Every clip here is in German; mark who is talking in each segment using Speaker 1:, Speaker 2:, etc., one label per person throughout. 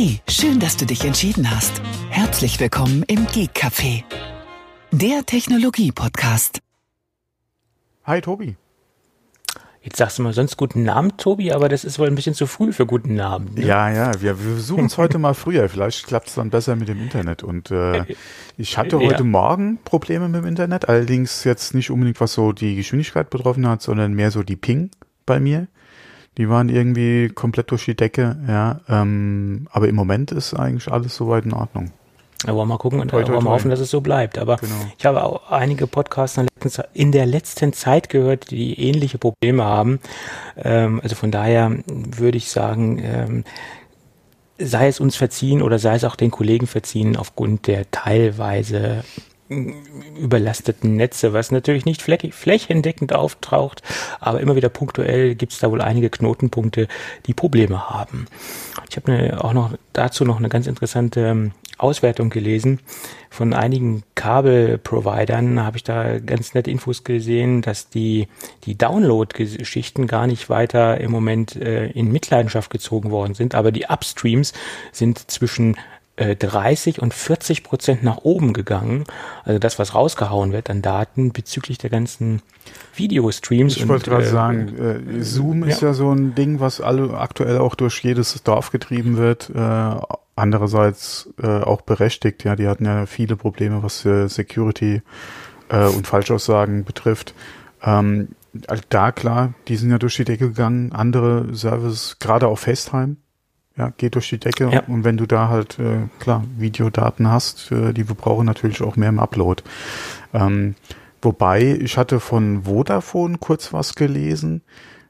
Speaker 1: Hey, schön, dass du dich entschieden hast. Herzlich willkommen im Geek Café, der Technologie-Podcast.
Speaker 2: Hi, Tobi.
Speaker 3: Jetzt sagst du mal sonst guten Namen, Tobi, aber das ist wohl ein bisschen zu früh für guten Namen.
Speaker 2: Ne? Ja, ja, wir, wir versuchen es heute mal früher. Vielleicht klappt es dann besser mit dem Internet. Und äh, ich hatte heute ja. Morgen Probleme mit dem Internet, allerdings jetzt nicht unbedingt, was so die Geschwindigkeit betroffen hat, sondern mehr so die Ping bei mir. Die waren irgendwie komplett durch die Decke, ja. Ähm, aber im Moment ist eigentlich alles soweit in Ordnung.
Speaker 3: Aber mal gucken und toi, toi, mal hoffen, dass es so bleibt. Aber genau. ich habe auch einige Podcasts in der letzten Zeit gehört, die ähnliche Probleme haben. Ähm, also von daher würde ich sagen, ähm, sei es uns verziehen oder sei es auch den Kollegen verziehen aufgrund der teilweise überlasteten Netze, was natürlich nicht flächendeckend auftaucht, aber immer wieder punktuell gibt es da wohl einige Knotenpunkte, die Probleme haben. Ich habe ne, auch noch dazu noch eine ganz interessante ähm, Auswertung gelesen von einigen Kabelprovidern. Habe ich da ganz nette Infos gesehen, dass die die Download-Geschichten gar nicht weiter im Moment äh, in Mitleidenschaft gezogen worden sind, aber die Upstreams sind zwischen 30 äh, und 40 Prozent nach oben gegangen. Also das, was rausgehauen wird an Daten bezüglich der ganzen Videostreams.
Speaker 2: Ich wollte gerade äh, sagen, äh, Zoom ja. ist ja so ein Ding, was alle aktuell auch durch jedes Dorf getrieben wird. Äh, andererseits äh, auch berechtigt. Ja, die hatten ja viele Probleme, was Security und Falschaussagen betrifft. Ähm, da klar, die sind ja durch die Decke gegangen. Andere Services, gerade auch FaceTime, ja, geht durch die Decke. Ja. Und wenn du da halt, äh, klar, Videodaten hast, äh, die wir brauchen natürlich auch mehr im Upload. Ähm, wobei, ich hatte von Vodafone kurz was gelesen,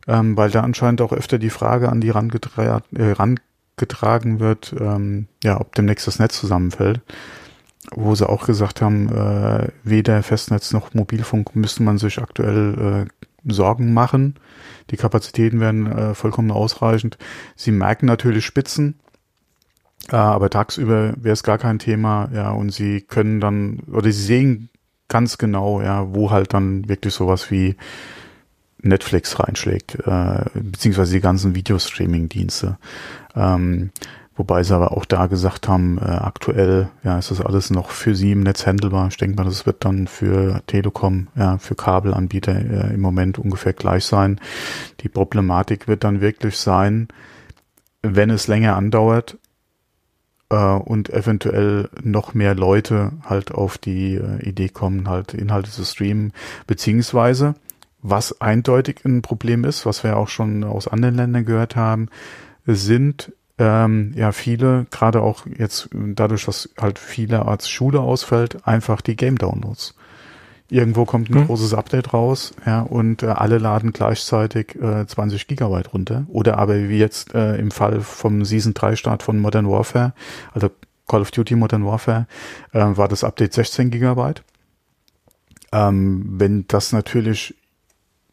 Speaker 2: ähm, weil da anscheinend auch öfter die Frage an die rangetra äh, rangetragen wird, ähm, ja, ob demnächst das Netz zusammenfällt. Wo sie auch gesagt haben, äh, weder Festnetz noch Mobilfunk müsste man sich aktuell äh, Sorgen machen. Die Kapazitäten werden äh, vollkommen ausreichend. Sie merken natürlich Spitzen, äh, aber tagsüber wäre es gar kein Thema, ja, und sie können dann, oder sie sehen ganz genau, ja, wo halt dann wirklich sowas wie Netflix reinschlägt, äh, beziehungsweise die ganzen Videostreaming-Dienste. Ähm, Wobei sie aber auch da gesagt haben, äh, aktuell ja, ist das alles noch für sie im Netz handelbar. Ich denke mal, das wird dann für Telekom, ja, für Kabelanbieter äh, im Moment ungefähr gleich sein. Die Problematik wird dann wirklich sein, wenn es länger andauert äh, und eventuell noch mehr Leute halt auf die äh, Idee kommen, halt Inhalte zu streamen, beziehungsweise was eindeutig ein Problem ist, was wir auch schon aus anderen Ländern gehört haben, sind ähm, ja viele, gerade auch jetzt dadurch, dass halt viele als Schule ausfällt, einfach die Game-Downloads. Irgendwo kommt ein hm. großes Update raus, ja, und äh, alle laden gleichzeitig äh, 20 Gigabyte runter. Oder aber wie jetzt äh, im Fall vom Season 3 Start von Modern Warfare, also Call of Duty Modern Warfare, äh, war das Update 16 Gigabyte. Ähm, wenn das natürlich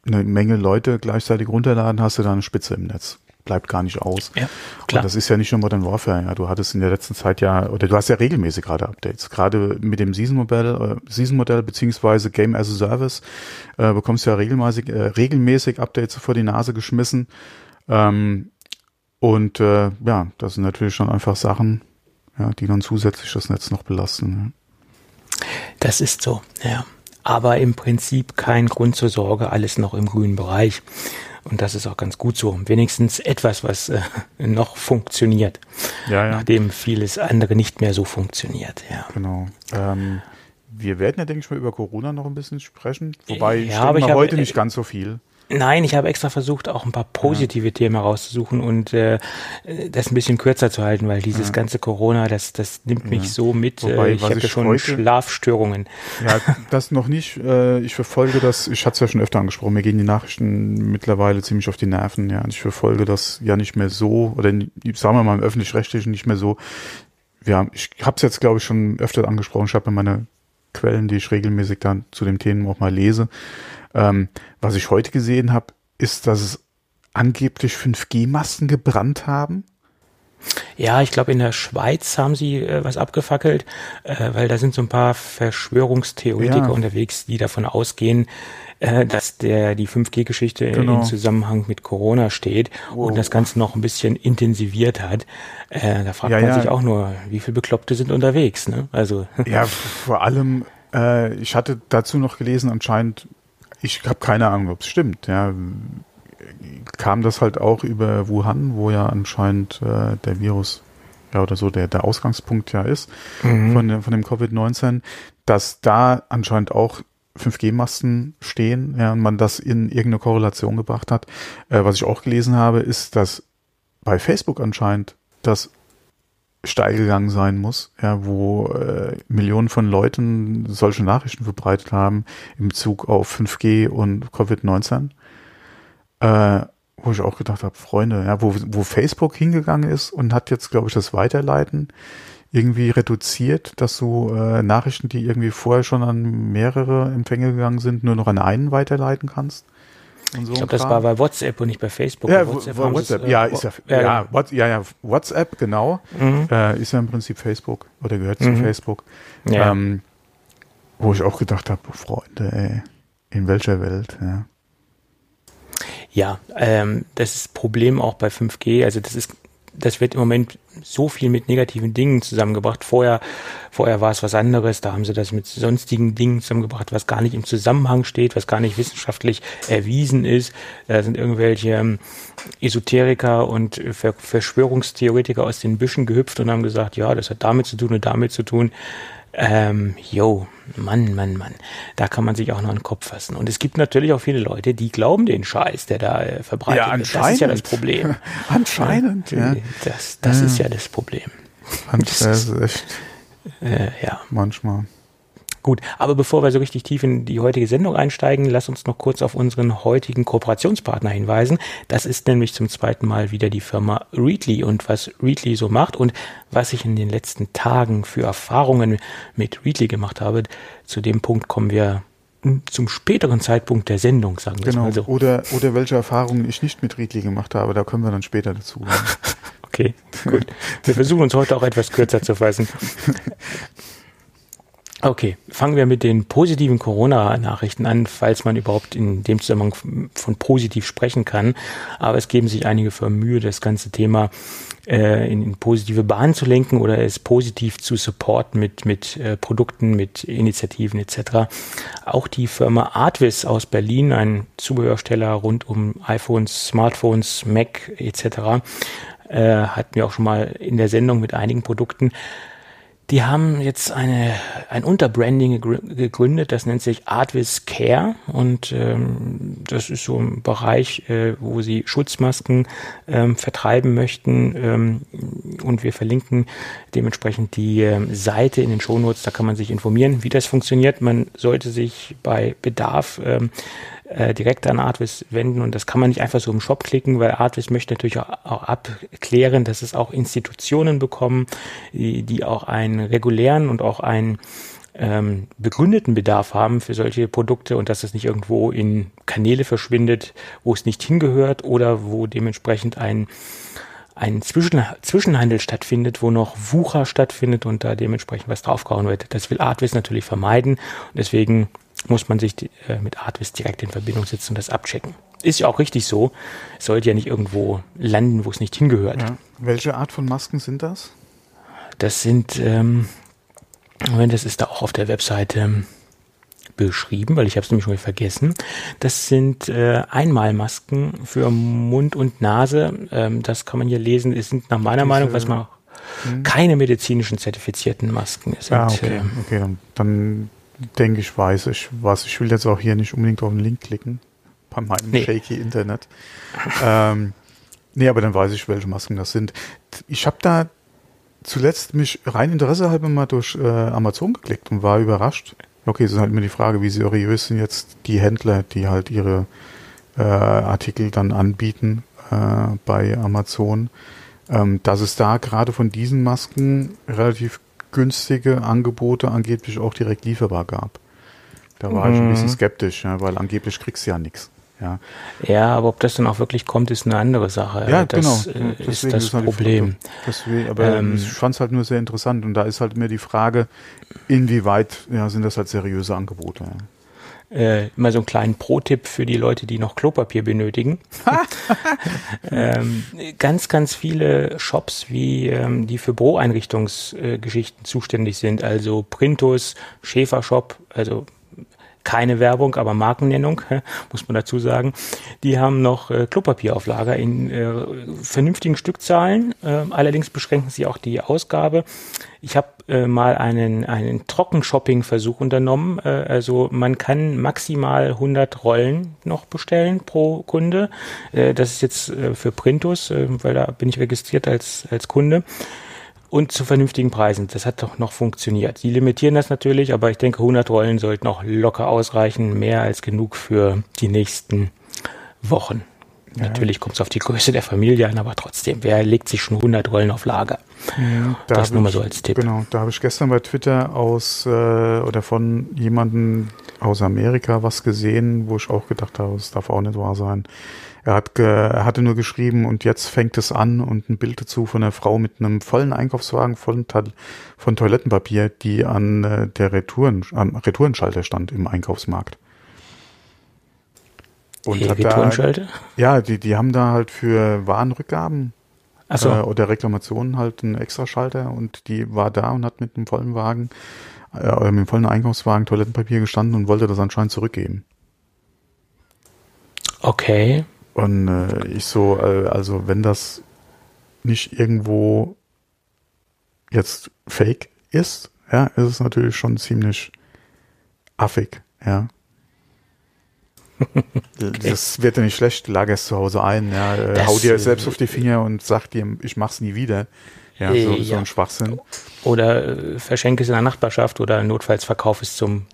Speaker 2: eine Menge Leute gleichzeitig runterladen, hast du da eine Spitze im Netz bleibt gar nicht aus. Ja, klar. Und das ist ja nicht nur Modern Warfare. Ja, du hattest in der letzten Zeit ja, oder du hast ja regelmäßig gerade Updates. Gerade mit dem Season-Modell, äh, Season-Modell beziehungsweise Game as a Service äh, bekommst du ja regelmäßig, äh, regelmäßig Updates vor die Nase geschmissen. Ähm, und äh, ja, das sind natürlich schon einfach Sachen, ja, die dann zusätzlich das Netz noch belasten.
Speaker 3: Ja. Das ist so, ja. Aber im Prinzip kein Grund zur Sorge, alles noch im grünen Bereich. Und das ist auch ganz gut so. Wenigstens etwas, was äh, noch funktioniert. Ja, ja. Nachdem vieles andere nicht mehr so funktioniert. Ja.
Speaker 2: Genau. Ähm, wir werden ja, denke ich mal, über Corona noch ein bisschen sprechen. Wobei ja, ich, mal, heute nicht ganz so viel.
Speaker 3: Nein, ich habe extra versucht, auch ein paar positive ja. Themen rauszusuchen und äh, das ein bisschen kürzer zu halten, weil dieses ja. ganze Corona, das, das nimmt mich ja. so mit. Wobei, äh, ich habe ja schon heute, Schlafstörungen.
Speaker 2: Ja, das noch nicht. Äh, ich verfolge das, ich hatte es ja schon öfter angesprochen, mir gehen die Nachrichten mittlerweile ziemlich auf die Nerven. Ja, und ich verfolge das ja nicht mehr so, oder sagen wir mal im Öffentlich-Rechtlichen nicht mehr so. Ja, ich habe es jetzt, glaube ich, schon öfter angesprochen. Ich habe meine Quellen, die ich regelmäßig dann zu dem Themen auch mal lese. Ähm, was ich heute gesehen habe, ist, dass es angeblich 5G-Masten gebrannt haben.
Speaker 3: Ja, ich glaube, in der Schweiz haben sie äh, was abgefackelt, äh, weil da sind so ein paar Verschwörungstheoretiker ja. unterwegs, die davon ausgehen, äh, dass der die 5G-Geschichte genau. im Zusammenhang mit Corona steht wow. und das Ganze noch ein bisschen intensiviert hat. Äh, da fragt ja, man ja. sich auch nur, wie viele Bekloppte sind unterwegs. Ne? Also
Speaker 2: ja, vor allem, äh, ich hatte dazu noch gelesen, anscheinend, ich habe keine Ahnung, ob es stimmt. Ja, kam das halt auch über Wuhan, wo ja anscheinend äh, der Virus ja oder so der, der Ausgangspunkt ja ist mhm. von, von dem Covid-19, dass da anscheinend auch 5G-Masten stehen, ja, und man das in irgendeine Korrelation gebracht hat. Äh, was ich auch gelesen habe, ist, dass bei Facebook anscheinend das steil gegangen sein muss, ja, wo äh, Millionen von Leuten solche Nachrichten verbreitet haben im Bezug auf 5G und Covid-19. Äh, wo ich auch gedacht habe, Freunde, ja, wo, wo Facebook hingegangen ist und hat jetzt, glaube ich, das Weiterleiten irgendwie reduziert, dass du äh, Nachrichten, die irgendwie vorher schon an mehrere Empfänge gegangen sind, nur noch an einen weiterleiten kannst.
Speaker 3: So ich glaube, das war bei WhatsApp und nicht bei Facebook.
Speaker 2: Ja,
Speaker 3: bei WhatsApp,
Speaker 2: WhatsApp. Es, äh, ja, ist ja, ja, ja, what, ja, ja, WhatsApp, genau, mhm. äh, ist ja im Prinzip Facebook oder gehört mhm. zu Facebook. Ja. Ähm, wo ich auch gedacht habe, Freunde, ey, in welcher Welt, ja.
Speaker 3: Ja, ähm, das ist Problem auch bei 5G. Also das ist das wird im Moment so viel mit negativen Dingen zusammengebracht. Vorher, vorher war es was anderes, da haben sie das mit sonstigen Dingen zusammengebracht, was gar nicht im Zusammenhang steht, was gar nicht wissenschaftlich erwiesen ist. Da sind irgendwelche ähm, Esoteriker und Verschwörungstheoretiker aus den Büschen gehüpft und haben gesagt, ja, das hat damit zu tun und damit zu tun. Ähm, yo, Mann, Mann, Mann. Da kann man sich auch noch einen Kopf fassen. Und es gibt natürlich auch viele Leute, die glauben den Scheiß, der da äh, verbreitet ja, wird. Das ist ja das Problem.
Speaker 2: anscheinend, ja.
Speaker 3: Das, das ja. ist ja das Problem.
Speaker 2: Anscheinend, echt. Äh, ja. Manchmal.
Speaker 3: Gut, aber bevor wir so richtig tief in die heutige Sendung einsteigen, lass uns noch kurz auf unseren heutigen Kooperationspartner hinweisen. Das ist nämlich zum zweiten Mal wieder die Firma Readly und was Readly so macht und was ich in den letzten Tagen für Erfahrungen mit Readly gemacht habe. Zu dem Punkt kommen wir zum späteren Zeitpunkt der Sendung, sagen wir
Speaker 2: genau.
Speaker 3: mal so.
Speaker 2: Oder, oder welche Erfahrungen ich nicht mit Readly gemacht habe, da kommen wir dann später dazu.
Speaker 3: okay, gut. Wir versuchen uns heute auch etwas kürzer zu fassen. Okay, fangen wir mit den positiven Corona-Nachrichten an, falls man überhaupt in dem Zusammenhang von positiv sprechen kann. Aber es geben sich einige für Mühe, das ganze Thema äh, in, in positive Bahnen zu lenken oder es positiv zu supporten mit, mit äh, Produkten, mit Initiativen etc. Auch die Firma Artvis aus Berlin, ein Zubehörsteller rund um iPhones, Smartphones, Mac etc., äh, hat mir auch schon mal in der Sendung mit einigen Produkten die haben jetzt eine, ein Unterbranding gegründet, das nennt sich Artvis Care. Und ähm, das ist so ein Bereich, äh, wo sie Schutzmasken ähm, vertreiben möchten. Ähm, und wir verlinken dementsprechend die ähm, Seite in den Shownotes, da kann man sich informieren, wie das funktioniert. Man sollte sich bei Bedarf ähm, äh, direkt an Artvis wenden und das kann man nicht einfach so im Shop klicken, weil Artvis möchte natürlich auch, auch abklären, dass es auch Institutionen bekommen, die, die auch einen regulären und auch einen ähm, begründeten Bedarf haben für solche Produkte und dass es nicht irgendwo in Kanäle verschwindet, wo es nicht hingehört oder wo dementsprechend ein ein Zwischen Zwischenhandel stattfindet, wo noch Wucher stattfindet und da dementsprechend was draufgehauen wird. Das will Artvis natürlich vermeiden und deswegen muss man sich äh, mit Artvis direkt in Verbindung setzen und das abchecken. Ist ja auch richtig so. Es sollte ja nicht irgendwo landen, wo es nicht hingehört. Ja.
Speaker 2: Welche Art von Masken sind das?
Speaker 3: Das sind, ähm, Moment, das ist da auch auf der Webseite ähm, beschrieben, weil ich habe es nämlich schon vergessen. Das sind äh, Einmalmasken für Mund und Nase. Ähm, das kann man hier lesen. Es sind nach meiner Diese, Meinung, was man hm. keine medizinischen zertifizierten Masken.
Speaker 2: sind, ah, okay, ähm, okay dann, dann denke ich, weiß ich was. Ich will jetzt auch hier nicht unbedingt auf den Link klicken. Bei meinem nee. shaky Internet. ähm, nee, aber dann weiß ich, welche Masken das sind. Ich habe da zuletzt mich rein Interesse halber mal durch äh, Amazon geklickt und war überrascht. Okay, es ist halt immer die Frage, wie seriös sind jetzt die Händler, die halt ihre äh, Artikel dann anbieten äh, bei Amazon. Ähm, dass es da gerade von diesen Masken relativ günstige Angebote angeblich auch direkt lieferbar gab. Da war mhm. ich ein bisschen mhm. skeptisch, ja, weil angeblich kriegst du ja nichts. Ja.
Speaker 3: ja, aber ob das dann auch wirklich kommt, ist eine andere Sache.
Speaker 2: Ja,
Speaker 3: das
Speaker 2: genau.
Speaker 3: Äh, ist das ist halt Problem.
Speaker 2: Deswegen, aber ähm, ich fand es halt nur sehr interessant und da ist halt mir die Frage, inwieweit ja, sind das halt seriöse Angebote. Ja
Speaker 3: äh, immer so einen kleinen Pro-Tipp für die Leute, die noch Klopapier benötigen. ähm, ganz, ganz viele Shops, wie ähm, die für Büroeinrichtungsgeschichten äh, zuständig sind, also Printus, Schäfer Shop, also keine Werbung, aber Markennennung, muss man dazu sagen. Die haben noch äh, Klopapier auf Lager in äh, vernünftigen Stückzahlen. Äh, allerdings beschränken sie auch die Ausgabe. Ich habe äh, mal einen, einen Trockenshopping-Versuch unternommen. Äh, also man kann maximal 100 Rollen noch bestellen pro Kunde. Äh, das ist jetzt äh, für Printus, äh, weil da bin ich registriert als, als Kunde und zu vernünftigen Preisen. Das hat doch noch funktioniert. Sie limitieren das natürlich, aber ich denke, 100 Rollen sollten noch locker ausreichen, mehr als genug für die nächsten Wochen. Ja. Natürlich kommt es auf die Größe der Familie an, aber trotzdem, wer legt sich schon 100 Rollen auf Lager? Ja, da das nur mal so als Tipp.
Speaker 2: Genau, da habe ich gestern bei Twitter aus äh, oder von jemandem aus Amerika was gesehen, wo ich auch gedacht habe, das darf auch nicht wahr sein. Er, hat ge, er hatte nur geschrieben und jetzt fängt es an und ein Bild dazu von einer Frau mit einem vollen Einkaufswagen vollen von Toilettenpapier, die an äh, der Retouren, am Retourenschalter stand im Einkaufsmarkt.
Speaker 3: Und die hat Retourenschalter?
Speaker 2: Da, ja, die, die haben da halt für Warenrückgaben so. äh, oder Reklamationen halt einen Extraschalter und die war da und hat mit einem vollen Wagen äh, mit einem vollen Einkaufswagen Toilettenpapier gestanden und wollte das anscheinend zurückgeben.
Speaker 3: Okay.
Speaker 2: Und äh, ich so, äh, also wenn das nicht irgendwo jetzt fake ist, ja, ist es natürlich schon ziemlich affig, ja. das wird ja nicht schlecht, lagerst zu Hause ein, ja, äh, hau dir selbst auf die Finger und sag dir, ich mach's nie wieder. Ja, so, ja. so ein Schwachsinn.
Speaker 3: Oder äh, verschenke es in der Nachbarschaft oder notfalls verkauf es zum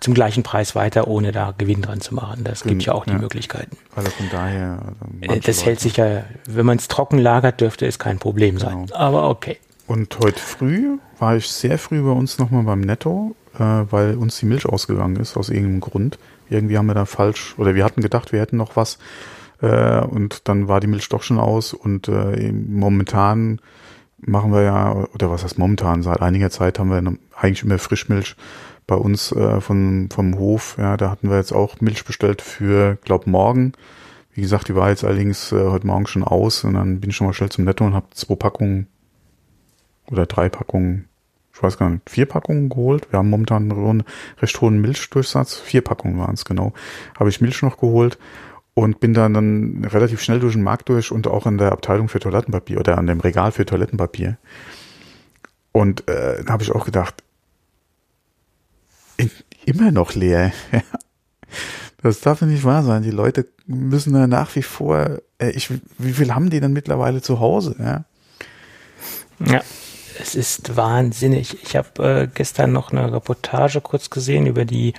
Speaker 3: zum gleichen Preis weiter, ohne da Gewinn dran zu machen. Das gibt ja auch die ja. Möglichkeiten.
Speaker 2: Also von daher.
Speaker 3: Also äh, das hält sich ja, wenn man es trocken lagert, dürfte es kein Problem genau. sein. Aber okay.
Speaker 2: Und heute früh war ich sehr früh bei uns nochmal beim Netto, äh, weil uns die Milch ausgegangen ist, aus irgendeinem Grund. Irgendwie haben wir da falsch, oder wir hatten gedacht, wir hätten noch was. Äh, und dann war die Milch doch schon aus. Und äh, momentan machen wir ja, oder was heißt momentan, seit einiger Zeit haben wir eigentlich immer Frischmilch bei uns äh, von, vom Hof. Ja, da hatten wir jetzt auch Milch bestellt für, glaub, morgen. Wie gesagt, die war jetzt allerdings äh, heute Morgen schon aus und dann bin ich schon mal schnell zum Netto und habe zwei Packungen oder drei Packungen, ich weiß gar nicht, vier Packungen geholt. Wir haben momentan einen recht hohen Milchdurchsatz. Vier Packungen waren es genau. Habe ich Milch noch geholt und bin dann, dann relativ schnell durch den Markt durch und auch in der Abteilung für Toilettenpapier oder an dem Regal für Toilettenpapier. Und äh, habe ich auch gedacht, immer noch leer. das darf nicht wahr sein. Die Leute müssen da nach wie vor, äh, ich, wie viel haben die denn mittlerweile zu Hause? Ja,
Speaker 3: ja es ist wahnsinnig. Ich habe äh, gestern noch eine Reportage kurz gesehen über die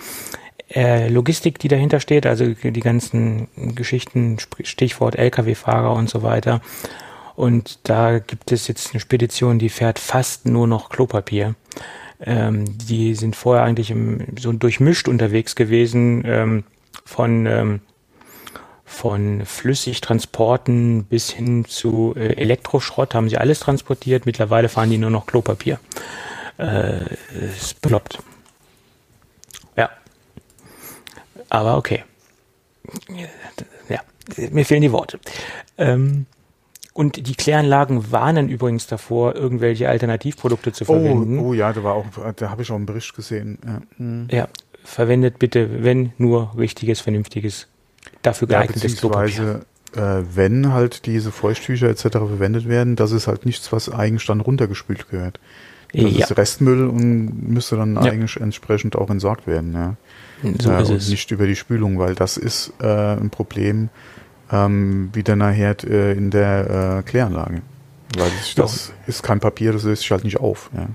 Speaker 3: äh, Logistik, die dahinter steht, also die ganzen Geschichten, Stichwort Lkw-Fahrer und so weiter. Und da gibt es jetzt eine Spedition, die fährt fast nur noch Klopapier. Ähm, die sind vorher eigentlich im, so durchmischt unterwegs gewesen ähm, von ähm, von Flüssigtransporten bis hin zu äh, Elektroschrott haben sie alles transportiert. Mittlerweile fahren die nur noch Klopapier. Äh, ist bekloppt. Ja. Aber okay. Ja, mir fehlen die Worte. Ähm, und die Kläranlagen warnen übrigens davor, irgendwelche Alternativprodukte zu verwenden.
Speaker 2: Oh, oh ja, da war auch, da habe ich auch einen Bericht gesehen. Ja.
Speaker 3: Hm. ja, verwendet bitte, wenn nur richtiges, vernünftiges, dafür geeignetes ja, Klopapier.
Speaker 2: Äh, wenn halt diese Feuchttücher etc. verwendet werden, das ist halt nichts, was Eigenstand runtergespült gehört. Das ja. ist Restmüll und müsste dann ja. eigentlich entsprechend auch entsorgt werden. Ja. So äh, und nicht über die Spülung, weil das ist äh, ein Problem, ähm, wieder nachher äh, in der äh, Kläranlage. Weil das, das ist kein Papier, das löst sich halt nicht auf. Ja.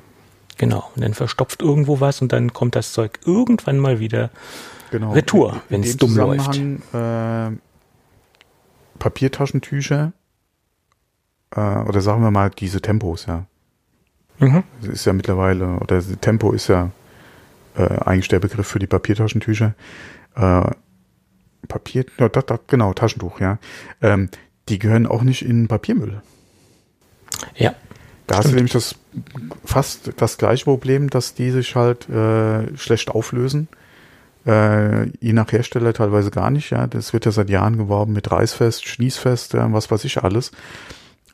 Speaker 3: Genau, und dann verstopft irgendwo was und dann kommt das Zeug irgendwann mal wieder genau. retour, wenn es dumm läuft. Äh,
Speaker 2: Papiertaschentücher äh, oder sagen wir mal diese Tempos, ja. Mhm. Das ist ja mittlerweile, oder Tempo ist ja äh, eigentlich der Begriff für die Papiertaschentücher. Äh, Papier, ja, da, da, genau, Taschentuch, ja. Ähm, die gehören auch nicht in Papiermüll.
Speaker 3: Ja.
Speaker 2: Da hast du nämlich das fast das gleiche Problem, dass die sich halt äh, schlecht auflösen. Äh, je nach Hersteller teilweise gar nicht, ja. Das wird ja seit Jahren geworben mit Reißfest, Schließfest, ja, was weiß ich alles.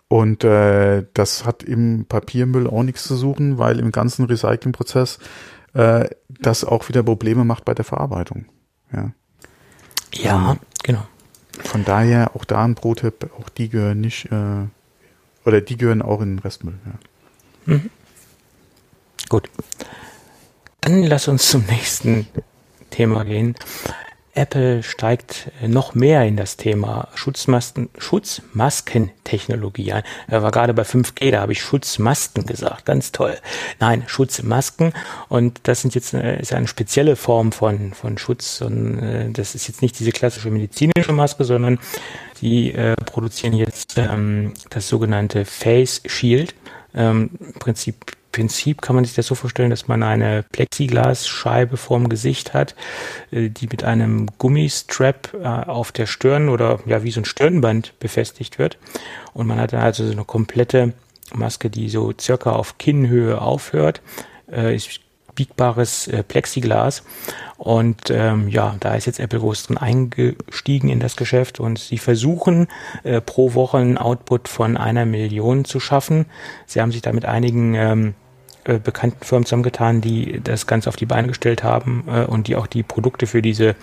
Speaker 2: Und äh, das hat im Papiermüll auch nichts zu suchen, weil im ganzen Recyclingprozess äh, das auch wieder Probleme macht bei der Verarbeitung. Ja,
Speaker 3: ja ähm, genau.
Speaker 2: Von daher auch da ein Pro-Tipp, auch die gehören nicht, äh, oder die gehören auch in den Restmüll. Ja. Mhm.
Speaker 3: Gut. Dann lass uns zum nächsten Thema gehen. Apple steigt äh, noch mehr in das Thema Schutzmasken, Schutzmaskentechnologie ein. Er war gerade bei 5G, da habe ich Schutzmasken gesagt. Ganz toll. Nein, Schutzmasken. Und das sind jetzt äh, ist eine spezielle Form von, von Schutz. Und äh, das ist jetzt nicht diese klassische medizinische Maske, sondern die äh, produzieren jetzt ähm, das sogenannte Face Shield. Ähm, Im Prinzip Prinzip kann man sich das so vorstellen, dass man eine Plexiglasscheibe vorm Gesicht hat, äh, die mit einem Gummistrap äh, auf der Stirn oder ja wie so ein Stirnband befestigt wird. Und man hat dann also so eine komplette Maske, die so circa auf Kinnhöhe aufhört. Äh, ist biegbares Plexiglas. Und ähm, ja, da ist jetzt Apple groß eingestiegen in das Geschäft und sie versuchen äh, pro Woche einen Output von einer Million zu schaffen. Sie haben sich da mit einigen ähm, äh, bekannten Firmen zusammengetan, die das Ganze auf die Beine gestellt haben äh, und die auch die Produkte für diese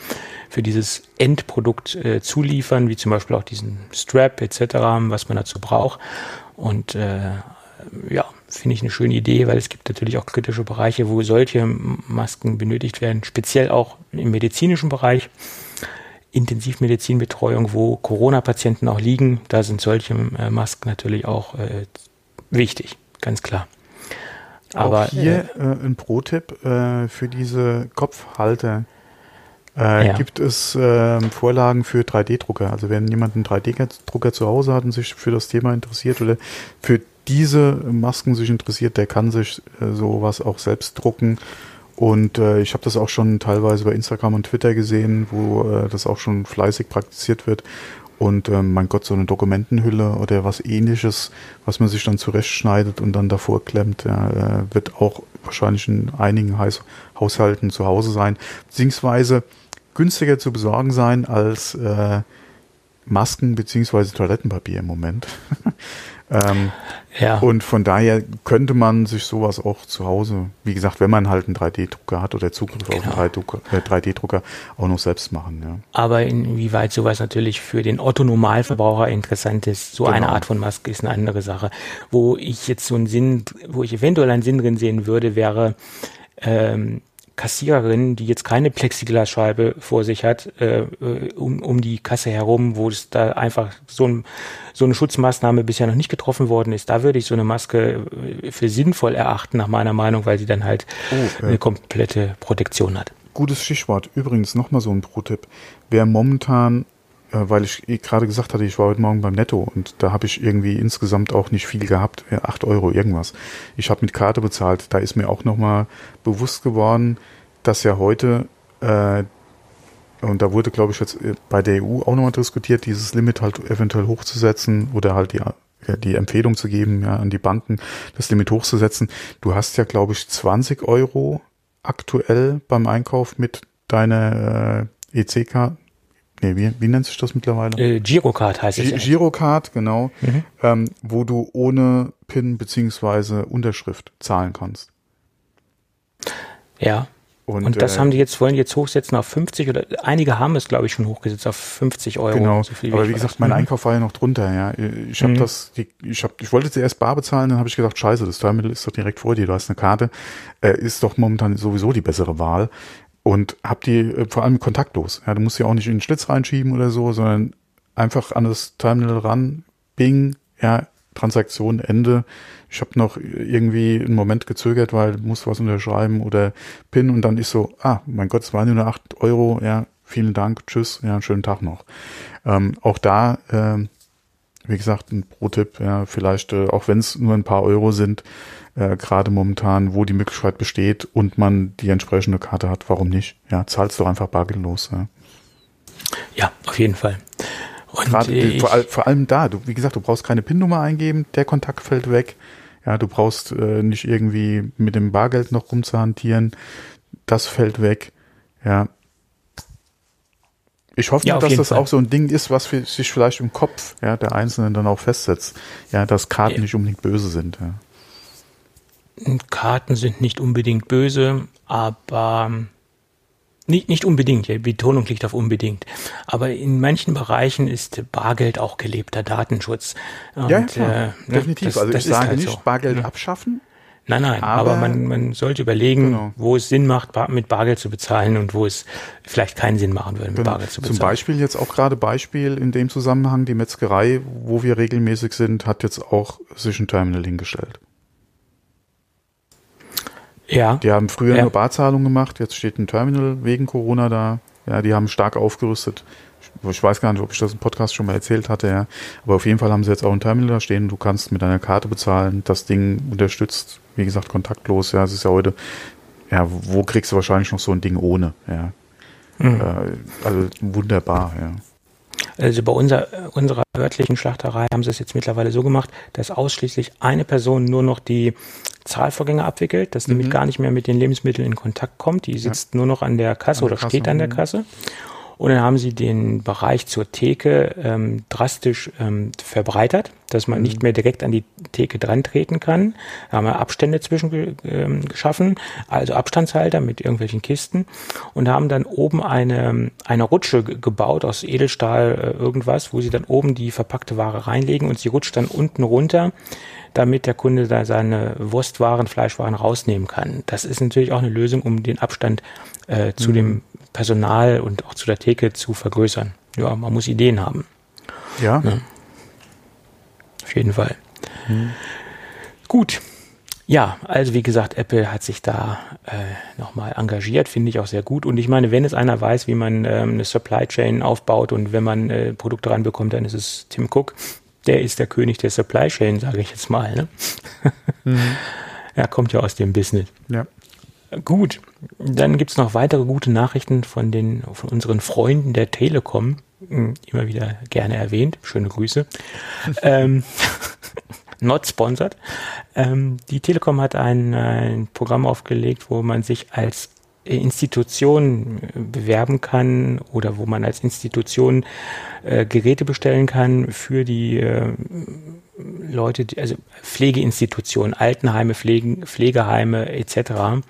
Speaker 3: für dieses Endprodukt äh, zuliefern, wie zum Beispiel auch diesen Strap etc., was man dazu braucht. Und äh, ja, finde ich eine schöne Idee, weil es gibt natürlich auch kritische Bereiche, wo solche Masken benötigt werden, speziell auch im medizinischen Bereich. Intensivmedizinbetreuung, wo Corona-Patienten auch liegen, da sind solche äh, Masken natürlich auch äh, wichtig, ganz klar.
Speaker 2: Aber auch hier äh, ein Pro-Tipp äh, für diese Kopfhalter. Äh, ja. Gibt es äh, Vorlagen für 3D-Drucker? Also wenn jemand einen 3D-Drucker zu Hause hat und sich für das Thema interessiert oder für diese Masken sich interessiert, der kann sich äh, sowas auch selbst drucken. Und äh, ich habe das auch schon teilweise bei Instagram und Twitter gesehen, wo äh, das auch schon fleißig praktiziert wird. Und ähm, mein Gott, so eine Dokumentenhülle oder was ähnliches, was man sich dann zurechtschneidet und dann davor klemmt, ja, äh, wird auch wahrscheinlich in einigen Haus Haushalten zu Hause sein, beziehungsweise günstiger zu besorgen sein als äh, Masken beziehungsweise Toilettenpapier im Moment. Ähm, ja. Und von daher könnte man sich sowas auch zu Hause, wie gesagt, wenn man halt einen 3D-Drucker hat oder Zugriff genau. auf einen 3D-Drucker, äh, auch noch selbst machen. Ja.
Speaker 3: Aber inwieweit sowas natürlich für den Otto-Normalverbraucher interessant ist, so genau. eine Art von Maske ist eine andere Sache. Wo ich jetzt so einen Sinn, wo ich eventuell einen Sinn drin sehen würde, wäre ähm, Kassiererin, die jetzt keine Plexiglasscheibe vor sich hat, äh, äh, um, um die Kasse herum, wo es da einfach so, ein, so eine Schutzmaßnahme bisher noch nicht getroffen worden ist, da würde ich so eine Maske äh, für sinnvoll erachten, nach meiner Meinung, weil sie dann halt oh, eine komplette Protektion hat.
Speaker 2: Gutes Stichwort. Übrigens nochmal so ein Pro-Tipp. Wer momentan weil ich eh gerade gesagt hatte, ich war heute Morgen beim Netto und da habe ich irgendwie insgesamt auch nicht viel gehabt, acht Euro irgendwas. Ich habe mit Karte bezahlt. Da ist mir auch nochmal bewusst geworden, dass ja heute, äh, und da wurde, glaube ich, jetzt äh, bei der EU auch nochmal diskutiert, dieses Limit halt eventuell hochzusetzen oder halt die die Empfehlung zu geben, ja, an die Banken, das Limit hochzusetzen. Du hast ja, glaube ich, 20 Euro aktuell beim Einkauf mit deiner äh, EC-Karte, nee, wie, wie nennt sich das mittlerweile?
Speaker 3: Äh, Girocard heißt es.
Speaker 2: Girocard, genau, mhm. ähm, wo du ohne PIN beziehungsweise Unterschrift zahlen kannst.
Speaker 3: Ja. Und, und das äh, haben die jetzt, wollen die jetzt hochsetzen auf 50 oder einige haben es, glaube ich, schon hochgesetzt auf 50 Euro.
Speaker 2: Genau. So viel, Aber wie gesagt, mein mhm. Einkauf war ja noch drunter, ja. Ich habe mhm. das, ich habe, ich wollte zuerst bar bezahlen, dann habe ich gedacht, scheiße, das Terminal ist doch direkt vor dir, du hast eine Karte, äh, ist doch momentan sowieso die bessere Wahl und hab die äh, vor allem kontaktlos. Ja, du musst ja auch nicht in den Schlitz reinschieben oder so, sondern einfach an das Terminal ran, Bing, ja, Transaktion Ende. Ich habe noch irgendwie einen Moment gezögert, weil muss was unterschreiben oder PIN und dann ist so, ah, mein Gott, es waren nur acht Euro, ja, vielen Dank, tschüss, ja, schönen Tag noch. Ähm, auch da, äh, wie gesagt, ein Pro-Tipp, ja, vielleicht, äh, auch wenn es nur ein paar Euro sind, äh, gerade momentan, wo die Möglichkeit besteht und man die entsprechende Karte hat, warum nicht? Ja, zahlst du einfach bargeldlos. Ja.
Speaker 3: Ja, auf jeden Fall.
Speaker 2: Und Gerade, ich, vor, vor, allem da, du, wie gesagt, du brauchst keine PIN-Nummer eingeben, der Kontakt fällt weg. Ja, du brauchst äh, nicht irgendwie mit dem Bargeld noch rumzuhantieren. Das fällt weg. Ja. Ich hoffe, ja, dass das Fall. auch so ein Ding ist, was für, sich vielleicht im Kopf ja, der Einzelnen dann auch festsetzt. Ja, dass Karten ja. nicht unbedingt böse sind. Ja.
Speaker 3: Karten sind nicht unbedingt böse, aber nicht, nicht unbedingt, ja, Betonung liegt auf unbedingt. Aber in manchen Bereichen ist Bargeld auch gelebter Datenschutz.
Speaker 2: Und, ja, ja äh, ne, definitiv. Das, also das ich sage halt nicht so. Bargeld abschaffen.
Speaker 3: Nein, nein, aber, aber man, man sollte überlegen, genau. wo es Sinn macht, mit Bargeld zu bezahlen und wo es vielleicht keinen Sinn machen würde, mit genau. Bargeld zu bezahlen.
Speaker 2: Zum Beispiel jetzt auch gerade Beispiel in dem Zusammenhang, die Metzgerei, wo wir regelmäßig sind, hat jetzt auch sich ein Terminal hingestellt. Ja. Die haben früher ja. nur Barzahlung gemacht, jetzt steht ein Terminal wegen Corona da. Ja, die haben stark aufgerüstet. Ich weiß gar nicht, ob ich das im Podcast schon mal erzählt hatte, ja. Aber auf jeden Fall haben sie jetzt auch ein Terminal da stehen. Du kannst mit deiner Karte bezahlen. Das Ding unterstützt, wie gesagt, kontaktlos. Ja, es ist ja heute, ja, wo kriegst du wahrscheinlich noch so ein Ding ohne, ja. Mhm. Äh, also wunderbar, ja.
Speaker 3: Also bei unser, unserer örtlichen Schlachterei haben sie es jetzt mittlerweile so gemacht, dass ausschließlich eine Person nur noch die Zahlvorgänge abwickelt, dass mhm. nämlich gar nicht mehr mit den Lebensmitteln in Kontakt kommt. Die sitzt ja. nur noch an der Kasse an der oder Kasse. steht an der mhm. Kasse. Und dann haben sie den Bereich zur Theke ähm, drastisch ähm, verbreitert, dass man mhm. nicht mehr direkt an die Theke dran treten kann. Da haben wir Abstände zwischen ähm, geschaffen, also Abstandshalter mit irgendwelchen Kisten und haben dann oben eine, eine Rutsche gebaut aus Edelstahl äh, irgendwas, wo sie dann oben die verpackte Ware reinlegen und sie rutscht dann unten runter damit der Kunde da seine Wurstwaren, Fleischwaren rausnehmen kann. Das ist natürlich auch eine Lösung, um den Abstand äh, zu mhm. dem Personal und auch zu der Theke zu vergrößern. Ja, man muss Ideen haben.
Speaker 2: Ja. ja.
Speaker 3: Auf jeden Fall. Mhm. Gut. Ja, also wie gesagt, Apple hat sich da äh, nochmal engagiert, finde ich auch sehr gut. Und ich meine, wenn es einer weiß, wie man ähm, eine Supply Chain aufbaut und wenn man äh, Produkte ranbekommt, dann ist es Tim Cook. Der ist der König der Supply Chain, sage ich jetzt mal. Ne? Mhm. Er kommt ja aus dem Business.
Speaker 2: Ja.
Speaker 3: Gut, dann gibt es noch weitere gute Nachrichten von, den, von unseren Freunden der Telekom. Hm, immer wieder gerne erwähnt. Schöne Grüße. ähm, not sponsored. Ähm, die Telekom hat ein, ein Programm aufgelegt, wo man sich als Institution bewerben kann oder wo man als Institution äh, Geräte bestellen kann für die äh, Leute, die, also Pflegeinstitutionen, Altenheime, Pflegen, Pflegeheime etc.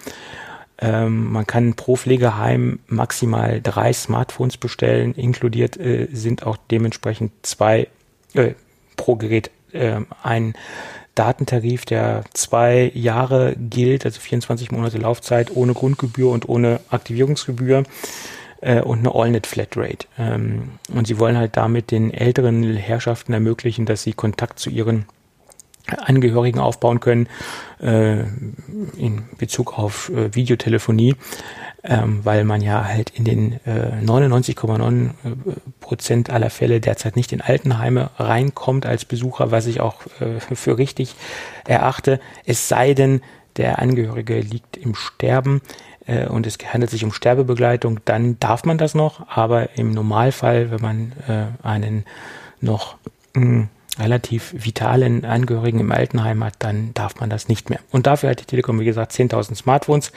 Speaker 3: Ähm, man kann pro Pflegeheim maximal drei Smartphones bestellen, inkludiert äh, sind auch dementsprechend zwei äh, pro Gerät äh, ein Datentarif, der zwei Jahre gilt, also 24 Monate Laufzeit ohne Grundgebühr und ohne Aktivierungsgebühr äh, und eine AllNet Flatrate. Ähm, und sie wollen halt damit den älteren Herrschaften ermöglichen, dass sie Kontakt zu ihren Angehörigen aufbauen können äh, in Bezug auf äh, Videotelefonie, ähm, weil man ja halt in den äh, 99,9 Prozent aller Fälle derzeit nicht in Altenheime reinkommt als Besucher, was ich auch äh, für richtig erachte. Es sei denn, der Angehörige liegt im Sterben äh, und es handelt sich um Sterbebegleitung, dann darf man das noch, aber im Normalfall, wenn man äh, einen noch mh, hm, relativ vitalen Angehörigen im Altenheim hat, dann darf man das nicht mehr. Und dafür hat die Telekom, wie gesagt, 10.000 Smartphones